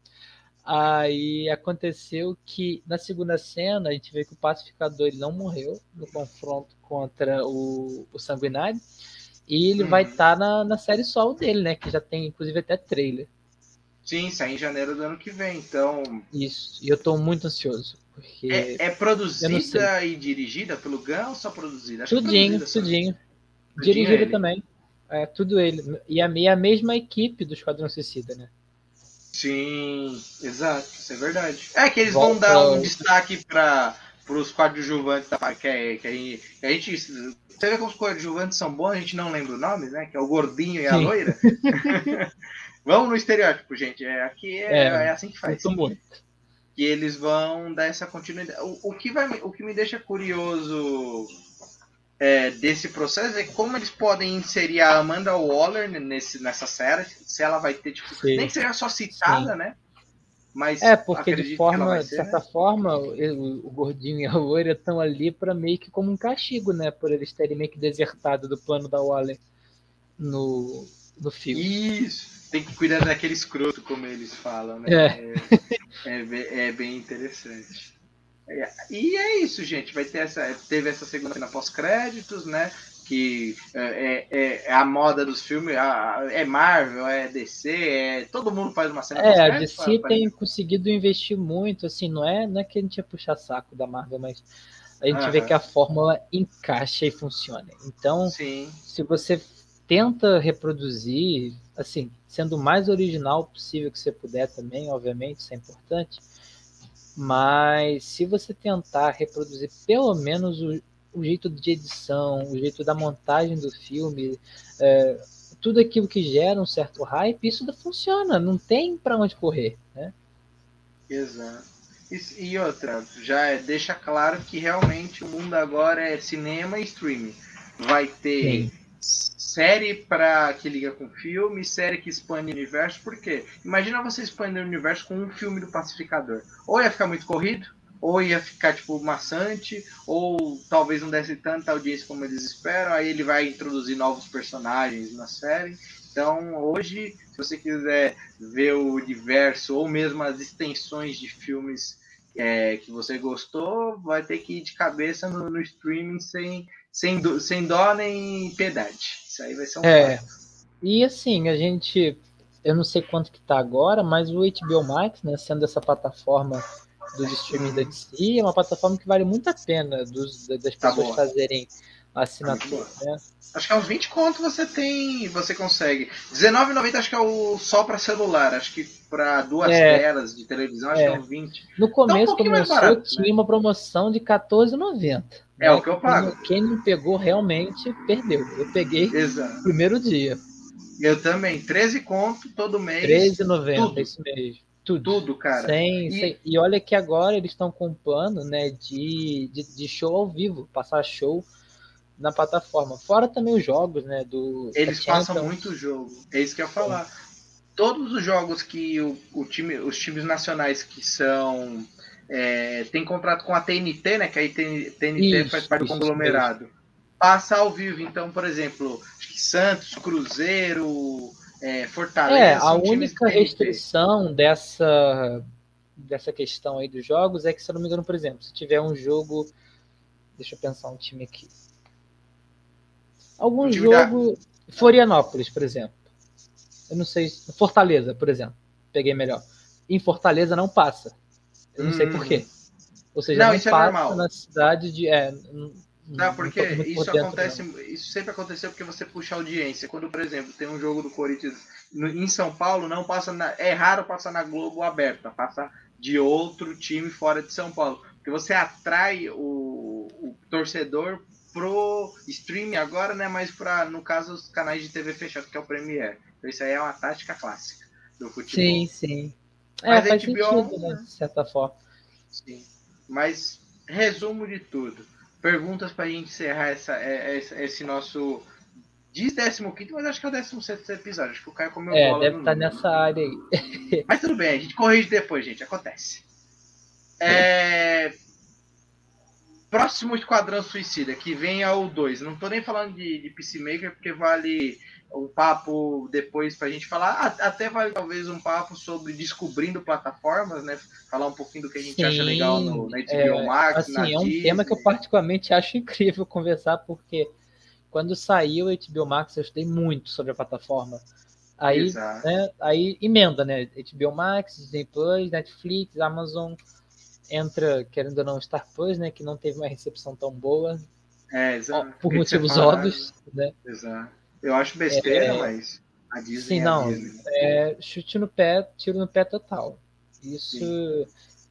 Aí aconteceu que na segunda cena a gente vê que o pacificador ele não morreu no confronto contra o, o sanguinário. E ele Uhum. vai estar na, na série solo dele, né? Que já tem inclusive até trailer. Sim, sai em janeiro do ano que vem. Então, Isso. E eu tô muito ansioso. Porque. é, é produzida e dirigida pelo Gun ou só produzida? Acho é tudinho, produzida só. tudinho. Ele. também. É, tudo ele. E a, e a mesma equipe do Esquadrão Suicida, né? Sim, exato, isso é verdade. É que eles Volta vão dar um destaque para os coadjuvantes da que, é, que, a gente, que a gente. Você vê como os coadjuvantes são bons, a gente não lembra o nome, né? Que é o gordinho e a Sim. loira. Vamos no estereótipo, gente. É, aqui é, É, é assim que faz. Muito que eles vão dar essa continuidade. O, o que, vai, o que me deixa curioso é, desse processo é como eles podem inserir a Amanda Waller nesse, nessa série, se ela vai ter, tipo, Sim. nem que seja só citada, né? Mas É, porque de forma, vai de ser, certa né? forma, o, o gordinho e a loira estão ali para meio que como um castigo, né? Por eles terem meio que desertado do plano da Waller no, no filme. Isso. Tem que cuidar daquele escroto, como eles falam, né? É. É, é é bem interessante. É, e é isso, gente. Vai ter essa, teve essa segunda cena pós-créditos, né? Que é, é- é a moda dos filmes. É Marvel, é DC, é, todo mundo faz uma cena É, a. DC pra- tem conseguido investir muito, assim, não é, não é que a gente ia puxar saco da Marvel, mas a gente vê Aham. que a fórmula encaixa e funciona. Então, Sim, se você tenta reproduzir, assim, sendo o mais original possível que você puder também, obviamente, isso é importante. Mas se você tentar reproduzir pelo menos o, o jeito de edição, o jeito da montagem do filme, é, tudo aquilo que gera um certo hype, isso funciona, não tem para onde correr, né? exato. E, e outra, já é- deixa claro que realmente o mundo agora é cinema e streaming. Vai ter Sim. Série para que liga com filme, série que expande o universo, por quê? Imagina você expandir o universo com um filme do Pacificador. Ou ia ficar muito corrido, ou ia ficar tipo maçante, ou talvez não desse tanta audiência como eles esperam, aí ele vai introduzir novos personagens na série. Então, hoje, se você quiser ver o universo ou mesmo as extensões de filmes é, que você gostou, vai ter que ir de cabeça no, no streaming sem, sem, dó- sem dó nem piedade. Isso aí vai ser um É. fato. E assim, a gente, eu não sei quanto que tá agora, mas o HBO Max, né, sendo essa plataforma dos streaming da DC, é uma plataforma que vale muito a pena dos, das Tá pessoas boa. fazerem Tá assinatura, né? Acho que é uns 20 conto você tem, você consegue. R$19,90 acho que é o só para celular. Acho que para duas É. telas de televisão acho É. que é uns 20. No começo pouquinho mais começou, barato, tinha uma promoção de R$14,90. É o que eu pago. Quem não pegou realmente perdeu. Eu peguei Exato. no primeiro dia. Eu também. 13 conto todo mês. R$13,90, tudo. isso mesmo. Tudo. Tudo, cara. Sem, E- sem- e olha que agora eles estão com um plano né, de, de, de show ao vivo, passar show na plataforma. Fora também os jogos, né? Do, Eles passam Champions. muito jogo. É isso que eu ia falar. Todos os jogos que o, o time, os times nacionais que são. É, tem contrato com a TNT, né? Que a TNT Isso, faz parte do isso conglomerado. Passa ao vivo. Então, por exemplo, Santos, Cruzeiro, é, Fortaleza. É, a única restrição dessa, dessa questão aí dos jogos é que, se eu não me engano, por exemplo, se tiver um jogo. Deixa eu pensar um time aqui. Algum Um da- jogo. Florianópolis, por exemplo. Eu não sei. Fortaleza, por exemplo. Peguei melhor. Em Fortaleza não passa. Eu não sei Hum. por quê. Ou seja, Não, não, isso é passa normal. na cidade de. É, não, porque muito por isso dentro, acontece, não. isso sempre aconteceu porque você puxa audiência. Quando, por exemplo, tem um jogo do Corinthians no- em São Paulo, não passa na, é raro passar na Globo aberta, passa de outro time fora de São Paulo. Porque você atrai o, o torcedor pro streaming agora, né? Mas para no caso os canais de TV fechado, que é o Premiere. Então isso aí é uma tática clássica do futebol. Sim, sim. É, Mas faz HBO, sentido, né? De certa forma. Sim. Mas resumo de tudo. Perguntas pra gente encerrar essa, é- é- esse, nosso. Diz 15, mas acho que é o 16 episódio. Acho que o Caio comeu É, bola deve no estar número. nessa área aí. Mas tudo bem, a gente corrige depois, gente. Acontece. É, Próximo Esquadrão Suicida, que vem é o 2. Não tô nem falando de, de Peacemaker, porque vale um papo depois pra gente falar. Até vale talvez um papo sobre descobrindo plataformas, né? Falar um pouquinho do que a gente acha Sim, legal no, na HBO é, Max, na Assim, é um Disney. tema que eu particularmente acho incrível conversar, porque quando saiu o HBO Max, eu estudei muito sobre a plataforma. Aí, né, aí emenda, né? HBO Max, Disney Plus, Netflix, Amazon, entra, querendo ou não, Star Plus, né? Que não teve uma recepção tão boa, É, exato. por motivos óbvios, né? Exato. Eu acho besteira, É, mas a Disney Sim, é a não. É, chute no pé, tiro no pé total. Isso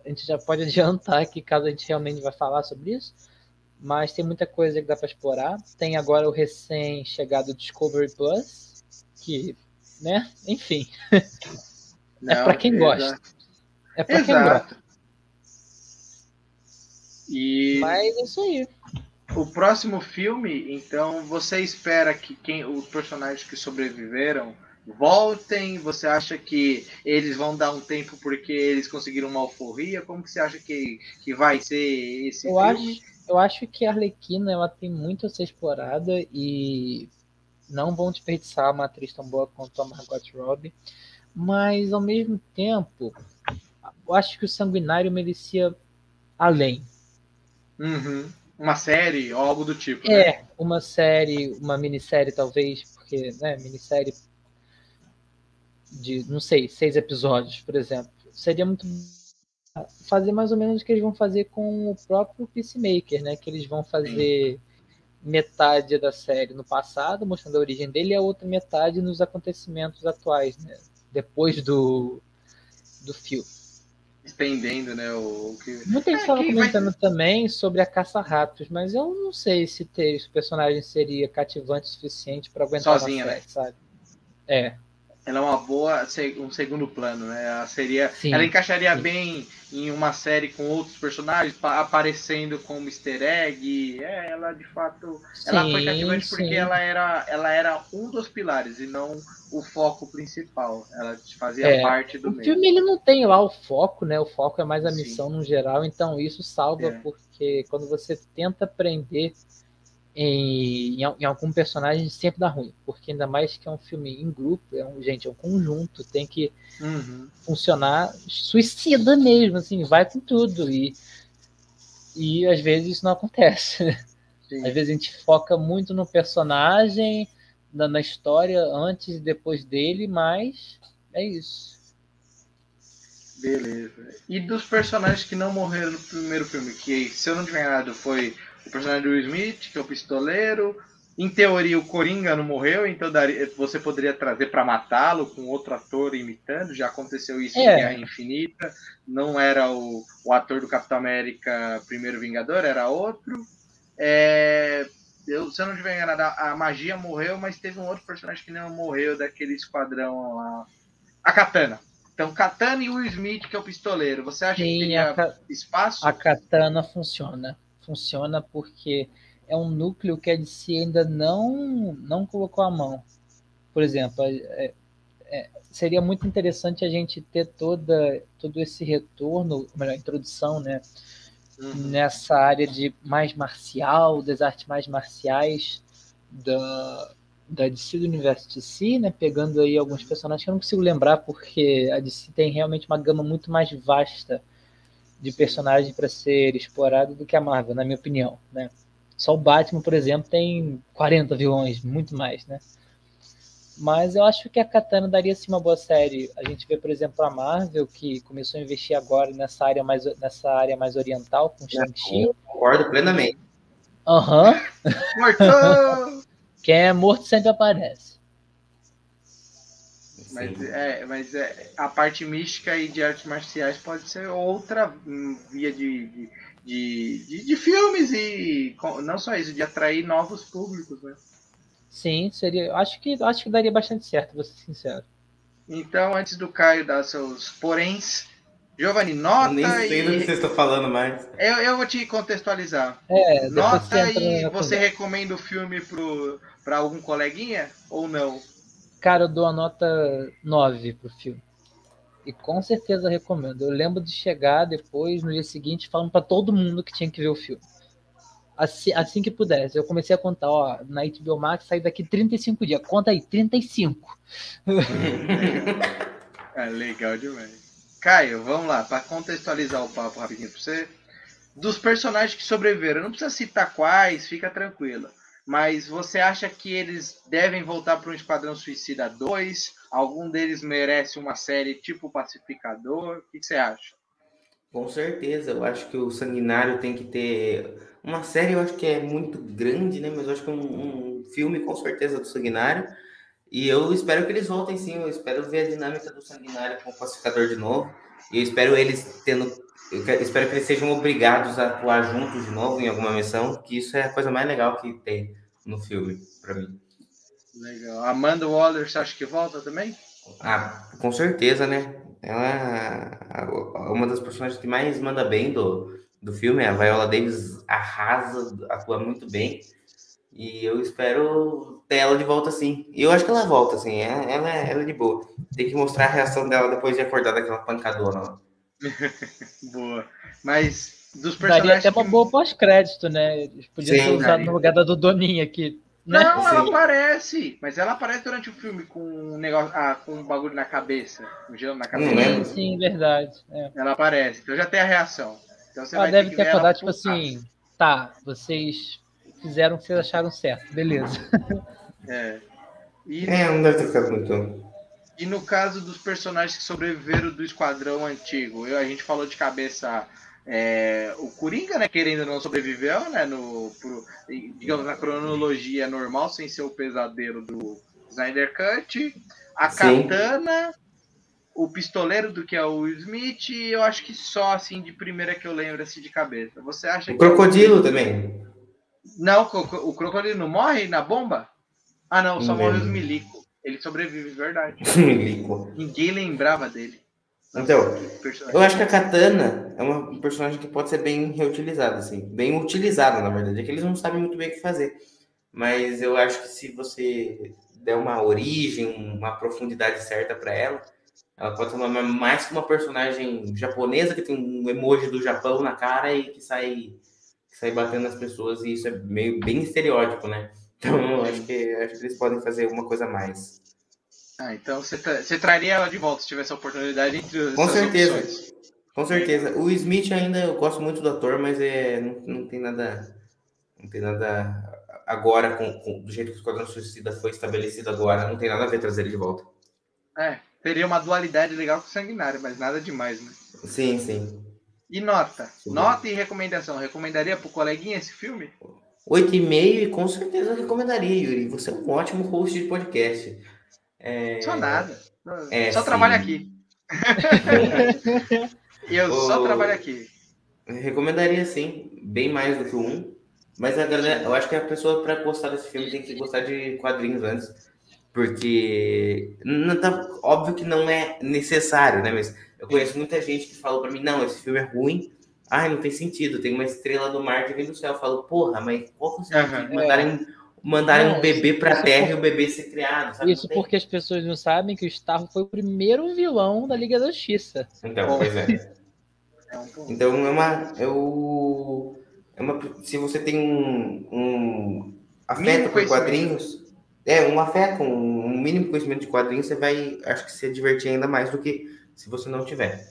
a gente já pode adiantar que caso a gente realmente vai falar sobre isso, mas tem muita coisa que dá para explorar. Tem agora o recém-chegado Discovery Plus, que, né, enfim, Não, pra quem gosta. exato. é para quem gosta. E Mas é isso aí. o próximo filme, então, você espera que quem os personagens que sobreviveram voltem? Você acha que eles vão dar um tempo porque eles conseguiram uma alforria? Como que você acha que, que vai ser esse Eu filme? acho, eu acho que a Arlequina ela tem muito a ser explorada e não vão desperdiçar uma atriz tão boa quanto a Margot Robbie, mas ao mesmo tempo, eu acho que o Sanguinário merecia além. Uhum. Uma série ou algo do tipo. né? É, uma série, uma minissérie talvez, porque, né, minissérie de, não sei, seis episódios, por exemplo. Seria muito fazer mais ou menos o que eles vão fazer com o próprio Peacemaker, né? Que eles vão fazer metade da série no passado, mostrando a origem dele, e a outra metade nos acontecimentos atuais, né? Depois do, do filme. Estendendo, né? O, o que... Muita gente É, estava vai- comentando também sobre a caça-ratos, mas eu não sei se ter esse personagem seria cativante o suficiente para aguentar Sozinha, uma né? série, sabe? É, Ela é uma boa, um segundo plano, né? Ela seria, Sim, ela encaixaria sim. bem em uma série com outros personagens, pa- aparecendo como Easter egg. É, ela de fato, ela foi Sim, cativante porque sim. ela era, ela era um dos pilares e não o foco principal. Ela fazia É, parte do o meio. filme ele não tem lá o foco, né? O foco é mais a Sim. missão no geral, então isso salva É. porque quando você tenta prender em, em al- em algum personagem sempre dá ruim, porque ainda mais que é um filme em grupo, é um gente, é um conjunto, tem que Uhum. funcionar suicida mesmo, assim, vai com tudo e e às vezes isso não acontece. Sim. Às vezes a gente foca muito no personagem, na, na história antes e depois dele, mas é isso. Beleza. E dos personagens que não morreram no primeiro filme, que se eu não tiver enganado foi o personagem do Will Smith, que é o pistoleiro. Em teoria o Coringa não morreu, então daria- você poderia trazer para matá-lo com outro ator imitando. Já aconteceu isso em É. Guerra Infinita. Não era o, o ator do Capitão América Primeiro Vingador, era outro. É, eu, se eu não tiver enganado, a, a magia morreu, mas teve um outro personagem que não morreu daquele esquadrão lá. A Katana. Então, Katana e Will Smith, que é o pistoleiro. Você acha que Sim, teria a, ca- espaço? a katana funciona. Funciona porque é um núcleo que a DC ainda não, não colocou a mão. Por exemplo, é- é- seria muito interessante a gente ter toda, todo esse retorno, melhor, introdução, né? Uhum. nessa área de mais marcial, das artes mais marciais da, da DC do universo DC, né? Pegando aí alguns personagens que eu não consigo lembrar, porque a DC tem realmente uma gama muito mais vasta de personagens para ser explorado do que a Marvel, na minha opinião, né? Só o Batman, por exemplo, tem 40 vilões, muito mais, né? Mas eu acho que a Katana daria sim uma boa série. A gente vê, por exemplo, a Marvel, que começou a investir agora nessa área mais, nessa área mais oriental, com Shang-Chi. Concordo plenamente. Aham. Mortou! Quem é morto sempre aparece. Mas, é, mas é, a parte mística e de artes marciais pode ser outra via de, de, de, de- de filmes e não só isso, de atrair novos públicos, né? Sim, seria. Acho que, acho que daria bastante certo, vou ser sincero. Então, antes do Caio dar seus poréns, Giovanni, Eu nota nem sei do que e. vocês estão falando mais. Eu, eu vou te contextualizar. É, Nota e você conversa. recomenda o filme pro, pra algum coleguinha ou não? Cara, eu dou a nota 9 pro filme. E com certeza recomendo. Eu lembro de chegar depois, no dia seguinte, falando pra todo mundo que tinha que ver o filme. Assim, assim que pudesse. Eu comecei a contar, ó, na HBO Max sai daqui 35 dias. Conta aí, 35. É legal demais. Caio, vamos lá, para contextualizar o papo rapidinho pra você. Dos personagens que sobreviveram, não precisa citar quais, fica tranquila. Mas você acha que eles devem voltar para um Esquadrão Suicida 2? Algum deles merece uma série tipo Pacificador? O que você acha? Com certeza, eu acho que o Sanguinário tem que ter uma série, eu acho que é muito grande, né? Mas eu acho que um, um filme com certeza do Sanguinário. E eu espero que eles voltem sim, eu espero ver a dinâmica do Sanguinário com o Pacificador de novo. E eu espero eles tendo. Eu espero que eles sejam obrigados a atuar juntos de novo em alguma missão, que isso é a coisa mais legal que tem no filme, pra mim. Legal. Amanda Waller, você acha que volta também? Ah, com certeza, né? Ela é uma das personagens que mais manda bem do, do filme. A Viola Davis arrasa, atua muito bem. E eu espero ter ela de volta sim. Eu acho que ela volta, assim. Ela, ela, é- ela é de boa. Tem que mostrar a reação dela depois de acordar daquela pancadona. lá. Boa. Mas dos Daria personagens. até uma que- boa pós-crédito, né? Podia Sim, ser usado daria. no lugar da Dodoninha aqui. Né? Não, ela Sim. aparece. Mas ela aparece durante o filme com um negócio. Ah, com um bagulho na cabeça. Um gelo na cabeça. Sim, sim, verdade. É. Ela aparece. Então já tem a reação. Então você Ela vai deve ter que ter ela acordado, tipo assim, tá, vocês fizeram o que vocês acharam certo, beleza. É. E, É, não deve ter ficado muito. E no caso dos personagens que sobreviveram do esquadrão antigo, eu, a gente falou de cabeça é, o Coringa, né? Querendo ou não sobreviveu, né? No, pro- digamos, na cronologia normal, sem ser o pesadelo do Snyder Cut. A Sim. Katana, o pistoleiro do que é o Smith, e eu acho que só assim de primeira que eu lembro assim de cabeça. Você acha O que. Crocodilo também. Não, o o crocodilo não morre na bomba? Ah, não, só Não morre os lembro. milico. Ele sobrevive, verdade. Ninguém lembrava dele. Então. Eu acho que a Katana é uma um personagem que pode ser bem reutilizada, assim. Bem utilizada, na verdade. É que eles não sabem muito bem o que fazer. Mas eu acho que se você der uma origem, uma profundidade certa para ela, ela pode ser uma, mais que uma personagem japonesa que tem um emoji do Japão na cara e que sai, que sai batendo nas pessoas. E isso é meio bem estereótipo, né? Então acho que, acho que eles podem fazer alguma coisa a mais. Ah, então você, tra- você traria ela de volta se tivesse a oportunidade entre Com certeza. opções. Com certeza. O Smith ainda eu gosto muito do ator, mas é, não, não tem nada. Não tem nada agora, com, com- do jeito que o Esquadrão Suicida foi estabelecido agora, não tem nada a ver trazer ele de volta. É, teria uma dualidade legal com o sanguinário, mas nada demais, né? Sim, sim. E nota? Sim. Nota e recomendação. Recomendaria pro coleguinha esse filme? Oito e meio e com certeza eu recomendaria, Yuri. Você é um ótimo host de podcast. É, Só nada. é, só sim. trabalho aqui. eu só Ô, trabalho aqui. eu recomendaria sim, bem mais do que o um. Mas a galera, eu acho que a pessoa para gostar desse filme tem que gostar de quadrinhos antes, porque não tá, óbvio que não é necessário, né? Mas eu conheço muita gente que falou para mim, não, esse filme é ruim. Ai, não tem sentido, tem uma estrela do mar que vem do céu. Eu falo, porra, mas qual que é o sentido Aham. de mandarem, mandarem Não, um bebê pra isso terra por- e o bebê ser criado, sabe? Isso porque as pessoas não sabem que o Starro foi o primeiro vilão da Liga da Justiça. Então, pois é. É. Então é uma. É o, é uma se você tem um, um afeto por quadrinhos, é um afeto, um, um mínimo conhecimento de quadrinhos, você vai, acho que se divertir ainda mais do que se você não tiver.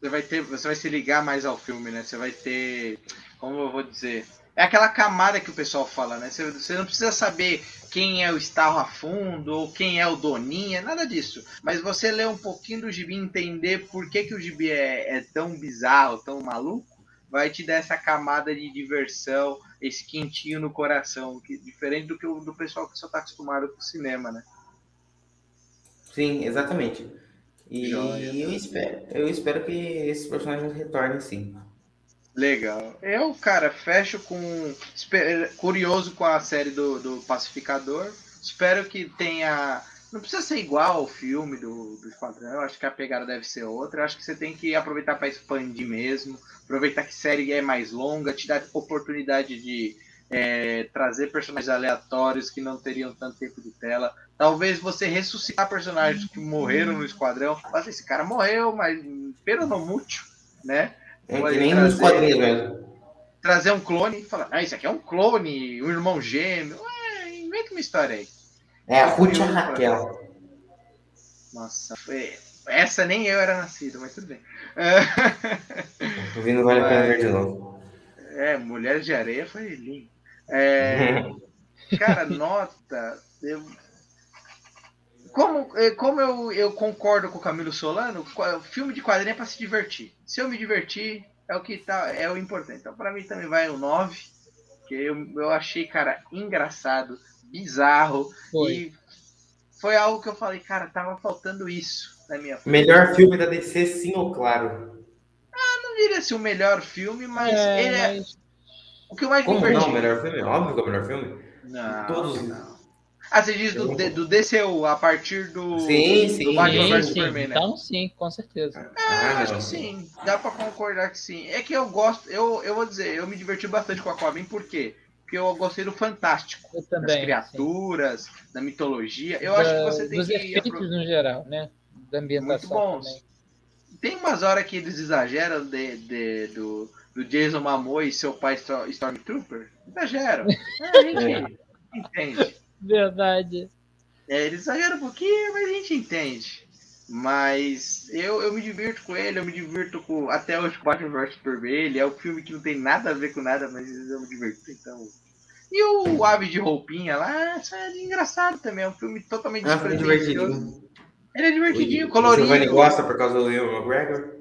Você vai ter, você vai se ligar mais ao filme, né? Você vai ter, como eu vou dizer, é aquela camada que o pessoal fala, né? Você, você não precisa saber quem é o Starro a fundo ou quem é o Doninha, nada disso. Mas você ler um pouquinho do gibi entender por que, que o gibi é, é tão bizarro, tão maluco, vai te dar essa camada de diversão, esse quentinho no coração, que diferente do que o do pessoal que só tá acostumado com o cinema, né? Sim, exatamente. E Joia. eu espero, eu espero que esses personagens retornem sim. Legal. Eu, cara, fecho com. Curioso com a série do, do Pacificador. Espero que tenha. Não precisa ser igual ao filme do, do Esquadrão. Eu acho que a pegada deve ser outra. Eu acho que você tem que aproveitar para expandir mesmo. Aproveitar que a série é mais longa, te dá oportunidade de é, trazer personagens aleatórios que não teriam tanto tempo de tela. Talvez você ressuscitar personagens que morreram no Esquadrão. Mas esse cara morreu, mas pero não muito, né? É que nem nos trazer- quadrinhos mesmo. trazer um clone e falar, ah, isso aqui é um clone, um irmão gêmeo. Ué, inventa uma história aí. É a Ruth e a Raquel. Nossa, foi... essa nem eu era nascido, mas tudo bem. É, Vindo vale a pena ver de novo. É, Mulheres de Areia foi lindo. É, cara, nota. eu- Como, eh, como eu, eu concordo com o Camilo Solano, filme de quadrinho é pra se divertir. Se eu me divertir, é o que tá, é o importante. Então, pra mim também vai um 9, que eu, eu achei, cara, engraçado, bizarro. Foi. E foi algo que eu falei, cara, tava faltando isso na minha Melhor filme da DC, sim ou claro? Não diria ser o melhor filme, mas É, ele é mas o que eu mais me Como diverti. não? O melhor filme? Óbvio que é o melhor filme. Não, Todos. não. Ah, você diz do, do DCU, a partir do, Sim, do sim. Batman sim, vs sim. Superman, né? Então sim, com certeza. É, Ah, acho que sim. Dá pra concordar que sim. É que eu gosto, eu, eu vou dizer, eu me diverti bastante com a Aquaman, por quê? Porque eu gostei do fantástico, Eu das também. criaturas, da mitologia. Eu sim. acho que Da- você tem dos que... efeitos apro- no geral, né? Da ambientação Muito bons. também. Tem umas horas que eles exageram de, de- do, do Jason Momoa e seu pai Stor- Stormtrooper. Exageram. É, a gente entende. Verdade. É, eles exageram um pouquinho, mas a gente entende. Mas eu, eu me divirto com ele, eu me divirto com. Até hoje Batman vs Superman. Ele é um filme que não tem nada a ver com nada, mas eu me divirto. Então. E o Ave de Roupinha lá, isso é engraçado também. É um filme totalmente Ah, divertidinho. Ele é divertidinho, O colorido. Giovanni gosta por causa do Will McGregor?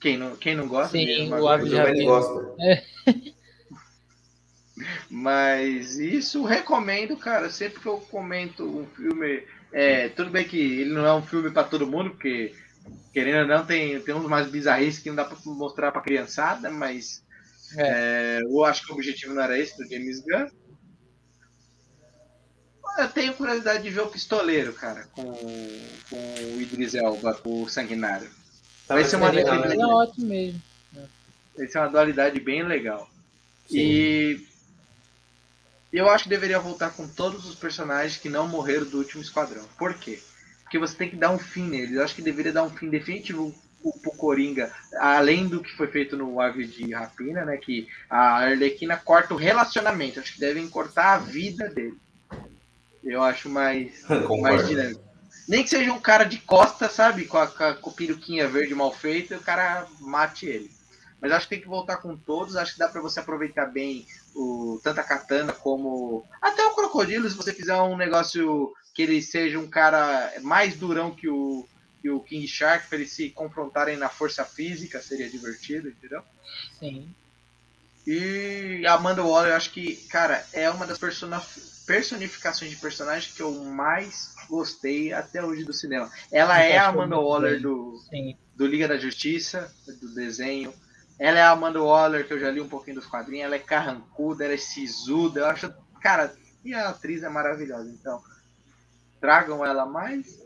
Quem não, quem não gosta? Sim, o Ave O de de Giovanni Rapina. Mas isso recomendo, cara. Sempre que eu comento um filme, é, tudo bem que ele não é um filme para todo mundo, porque querendo ou não, tem, tem uns mais bizarrices que não dá para mostrar para criançada, mas É. é, eu acho que o objetivo não era esse do James Gunn. Eu tenho curiosidade de ver o Pistoleiro, cara, com, com o Idris Elba, com o Sanguinário. Vai ser uma Tava legal, legal, né? É ótimo mesmo. Vai ser uma dualidade bem legal. Sim. E eu acho que deveria voltar com todos os personagens que não morreram do último esquadrão. Por quê? Porque você tem que dar um fim neles. Eu acho que deveria dar um fim definitivo pro Coringa, além do que foi feito no Ave de Rapina, né? Que a Arlequina corta o relacionamento. Acho que devem cortar a vida dele. Eu acho mais, mais dinâmico. Nem que seja um cara de costa, sabe? Com a, com a, peruquinha verde mal feita, e o cara mate ele. Mas acho que tem que voltar com todos. Acho que dá pra você aproveitar bem o tanto a Katana como até o Crocodilo, se você fizer um negócio que ele seja um cara mais durão que o, que o King Shark, para eles se confrontarem na força física, seria divertido, entendeu? Sim. E a Amanda Waller, eu acho que, cara, é uma das personificações de personagem que eu mais gostei até hoje do cinema. Ela é a Amanda Waller bem. do, Sim. do Liga da Justiça, do desenho. Ela é a Amanda Waller, que eu já li um pouquinho dos quadrinhos. Ela é carrancuda, ela é sisuda. Eu acho, cara, e a atriz é maravilhosa. Então, tragam ela mais.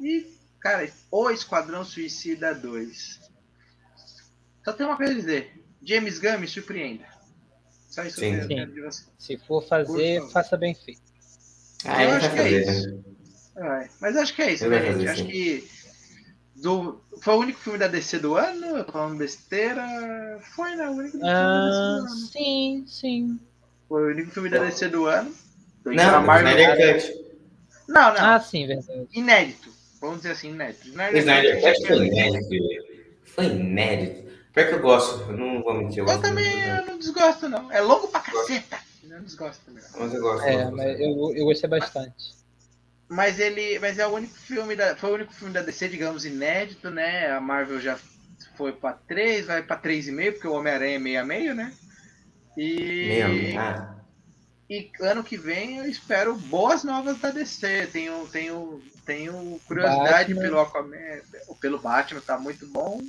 E, cara, o Esquadrão Suicida 2. Só tem uma coisa a dizer: James Gunn me surpreenda. Só isso Sim. que. Se for fazer, favor. faça bem feito. Ah, Eu acho que é fazer, isso. né? É, mas acho que é isso, né, gente? Acho que do, foi o único filme da DC do ano? Eu tô falando besteira. Foi, né? O único filme da DC Ah, do ano. sim, sim. Foi o único filme da DC do ano. Então, Não, a Marvel- Snyder Cut. Não, não. Ah, sim, verdade. Inédito. Vamos dizer assim, inédito. Snyder Snyder Cut, foi inédito. Foi inédito. Pior que eu gosto, eu não vou mentir. Eu, Eu também muito, eu não desgosto, não. É longo pra caceta. Eu não desgosto também. não. Mas eu gosto. É, mas eu, eu gostei bastante. Mas ele. Mas é o único filme da. Foi o único filme da DC, digamos, inédito, né? A Marvel já foi pra 3, vai pra 3,5, porque o Homem-Aranha é meio a meio, né? E. Meio, ah, E ano que vem eu espero boas novas da DC. Tenho, tenho, tenho curiosidade Batman. pelo Aquaman, pelo Batman, tá muito bom.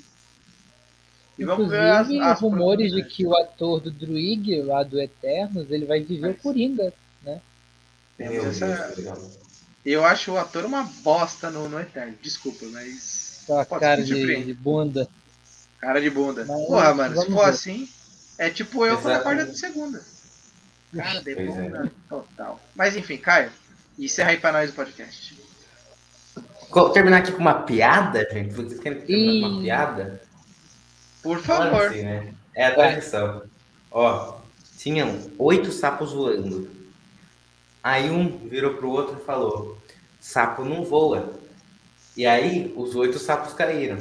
E vamos ver as, Inclusive, as rumores de que o ator do Druig, lá do Eternos, ele vai viver o Coringa. Temos Meu essa-. Eu acho o ator uma bosta no, no Eterno. Desculpa, mas. A Pode cara de, de bunda. Cara de bunda. Mas Porra, mano, se for ver. assim, é tipo eu quando acordo de segunda. Cara de Pois é. bunda total. Mas enfim, Caio, encerra aí pra nós o podcast. Co- Terminar aqui com uma piada, gente? Vocês querem terminar com uma piada? Por favor. que sim, né? É a tradição. Ó, tinham oito sapos voando. Aí um virou pro outro e falou: sapo não voa. E aí os oito sapos caíram.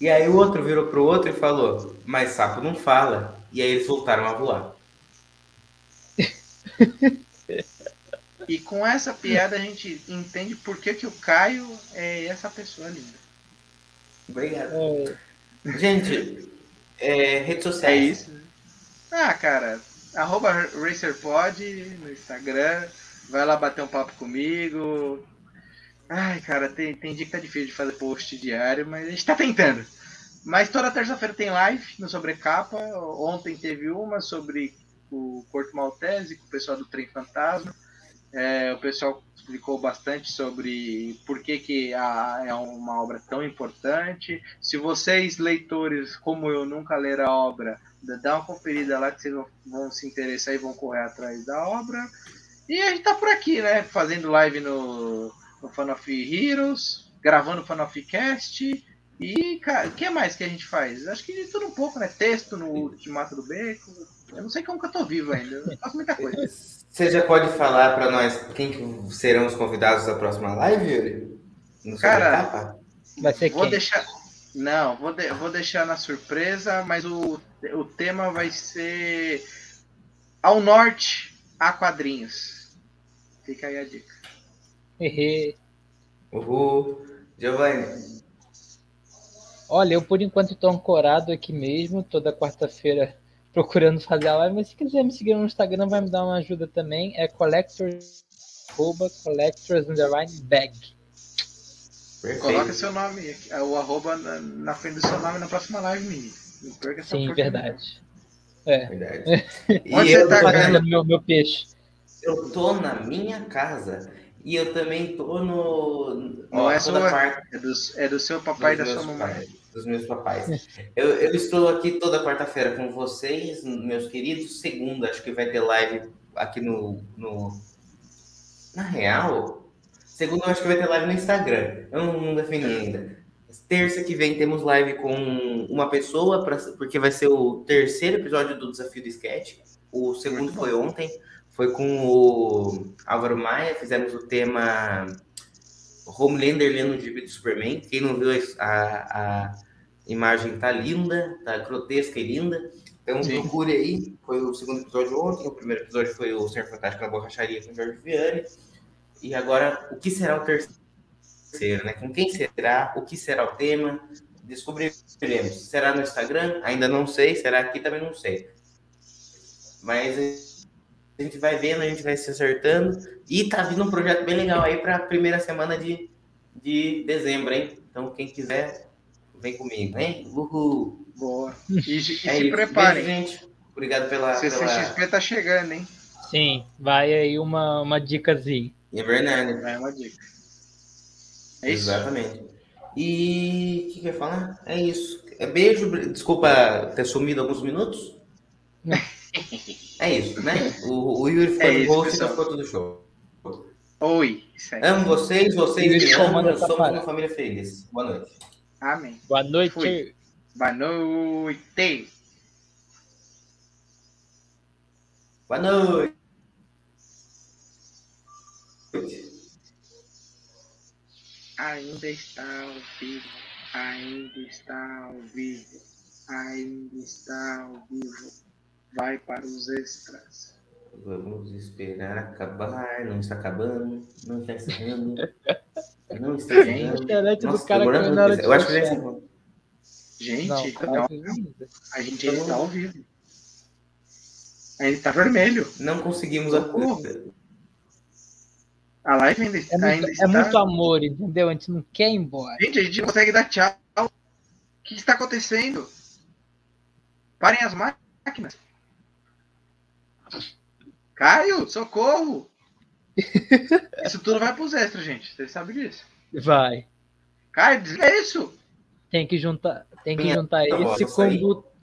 E aí o outro virou pro outro e falou: mas sapo não fala. E aí eles voltaram a voar. E com essa piada a gente entende por que, que o Caio é essa pessoa linda. Obrigado. É, Gente, é, redes É sociais. isso. né? Ah, cara, arroba RacerPod no Instagram. Vai lá bater um papo comigo. Ai, cara, tem, tem dia que tá difícil de fazer post diário, mas a gente tá tentando. Mas toda terça-feira tem live no Sobrecapa. Ontem teve uma sobre o Corto Maltese com o pessoal do Trem Fantasma. É, o pessoal explicou bastante sobre por que, que a, é uma obra tão importante. Se vocês, leitores como eu, nunca leram a obra, dá uma conferida lá que vocês vão, se interessar e vão correr atrás da obra. E a gente tá por aqui, né? Fazendo live no, no Fan of Heroes, gravando o Fan of Cast. E, cara, o que mais que a gente faz? Acho que de tudo um pouco, né? Texto no Ultimato do Beco. Eu não sei como que eu tô vivo ainda. Eu faço muita coisa. Você já pode falar para nós quem que serão os convidados da próxima live, Yuri? Cara, vai ser Vou quem? deixar. Não, vou, de- vou deixar na surpresa, mas o, o tema vai ser Ao Norte a quadrinhos. Fica aí a dica. Uhul. Giovanni. Olha, eu por enquanto estou ancorado aqui mesmo, toda quarta-feira procurando fazer a live, mas se quiser me seguir no Instagram vai me dar uma ajuda também, é collectors, arroba, collectors underline bag. Perfeito. Coloca seu nome, aqui, o arroba na, na frente do seu nome na próxima live, menino. Não perca essa Sim, verdade. É, Verdade. E Onde eu, você tá, cara? meu, meu peixe. eu tô na minha casa e eu também tô no. Não ó, é sua, quarta É do, é do seu papai e da sua meus mamãe. pais, dos meus papais. Eu, eu estou aqui toda quarta-feira com vocês, meus queridos. Segunda, acho que vai ter live aqui no. no... Na real, segunda eu acho que vai ter live no Instagram. Eu não, não defini ainda. Terça que vem temos live com uma pessoa, pra, porque vai ser o terceiro episódio do Desafio do Sketch. O segundo foi ontem. Foi com o Álvaro Maia, fizemos o tema Homelander lendo o gibi do Superman. Quem não viu a, a imagem tá linda, tá grotesca e linda. Então Sim. procure aí. Foi o segundo episódio ontem, o primeiro episódio foi o Senhor Fantástico na Borracharia com o Jorge Vianney. E agora, o que será o terceiro, né? Com quem será? O que será o tema? Descobriremos. Será no Instagram? Ainda não sei. Será aqui? Também não sei. Mas a gente vai vendo, a gente vai se acertando. E tá vindo um projeto bem legal aí para a primeira semana de, de dezembro, hein? Então, quem quiser, vem comigo, hein? Uhul! Boa. E, e É se isso. preparem. Beijo, gente. Obrigado pela. pela... CCXP tá chegando, hein? Sim, vai aí uma, uma dicasinha. É verdade. É uma dica. É isso? Exatamente. E o que, que eu ia falar? É isso. É beijo, desculpa ter sumido alguns minutos. É isso, né? O, o Yuri ficou É no isso, da foto do show. Oi. Isso aí. Amo vocês, vocês me amam, somos uma família feliz. Boa noite. Amém. Boa noite. Fui. Boa noite. Boa noite. Ainda está ao vivo. Ainda está ao vivo. Ainda está ao vivo. Vai para os extras. Vamos esperar acabar. Não está acabando. Não está encerrando. Não está A encerrando. internet Nossa, do cara caiu na hora muito. de Eu acho que já encerrou. Gente, Não, tá ao vivo ainda. a gente ainda está ao vivo. Ainda está vermelho. Não conseguimos. Socorro. A live ainda, É ainda muito, está. é muito amor, entendeu? A gente não quer ir embora. Gente, a gente não consegue dar tchau. O que está acontecendo? Parem as máquinas. Caio, socorro! Isso tudo vai pros extras, gente. Vocês sabem disso. Vai. Caio, desliga isso! Tem que juntar, tem que Minha juntar esse isso aí. com o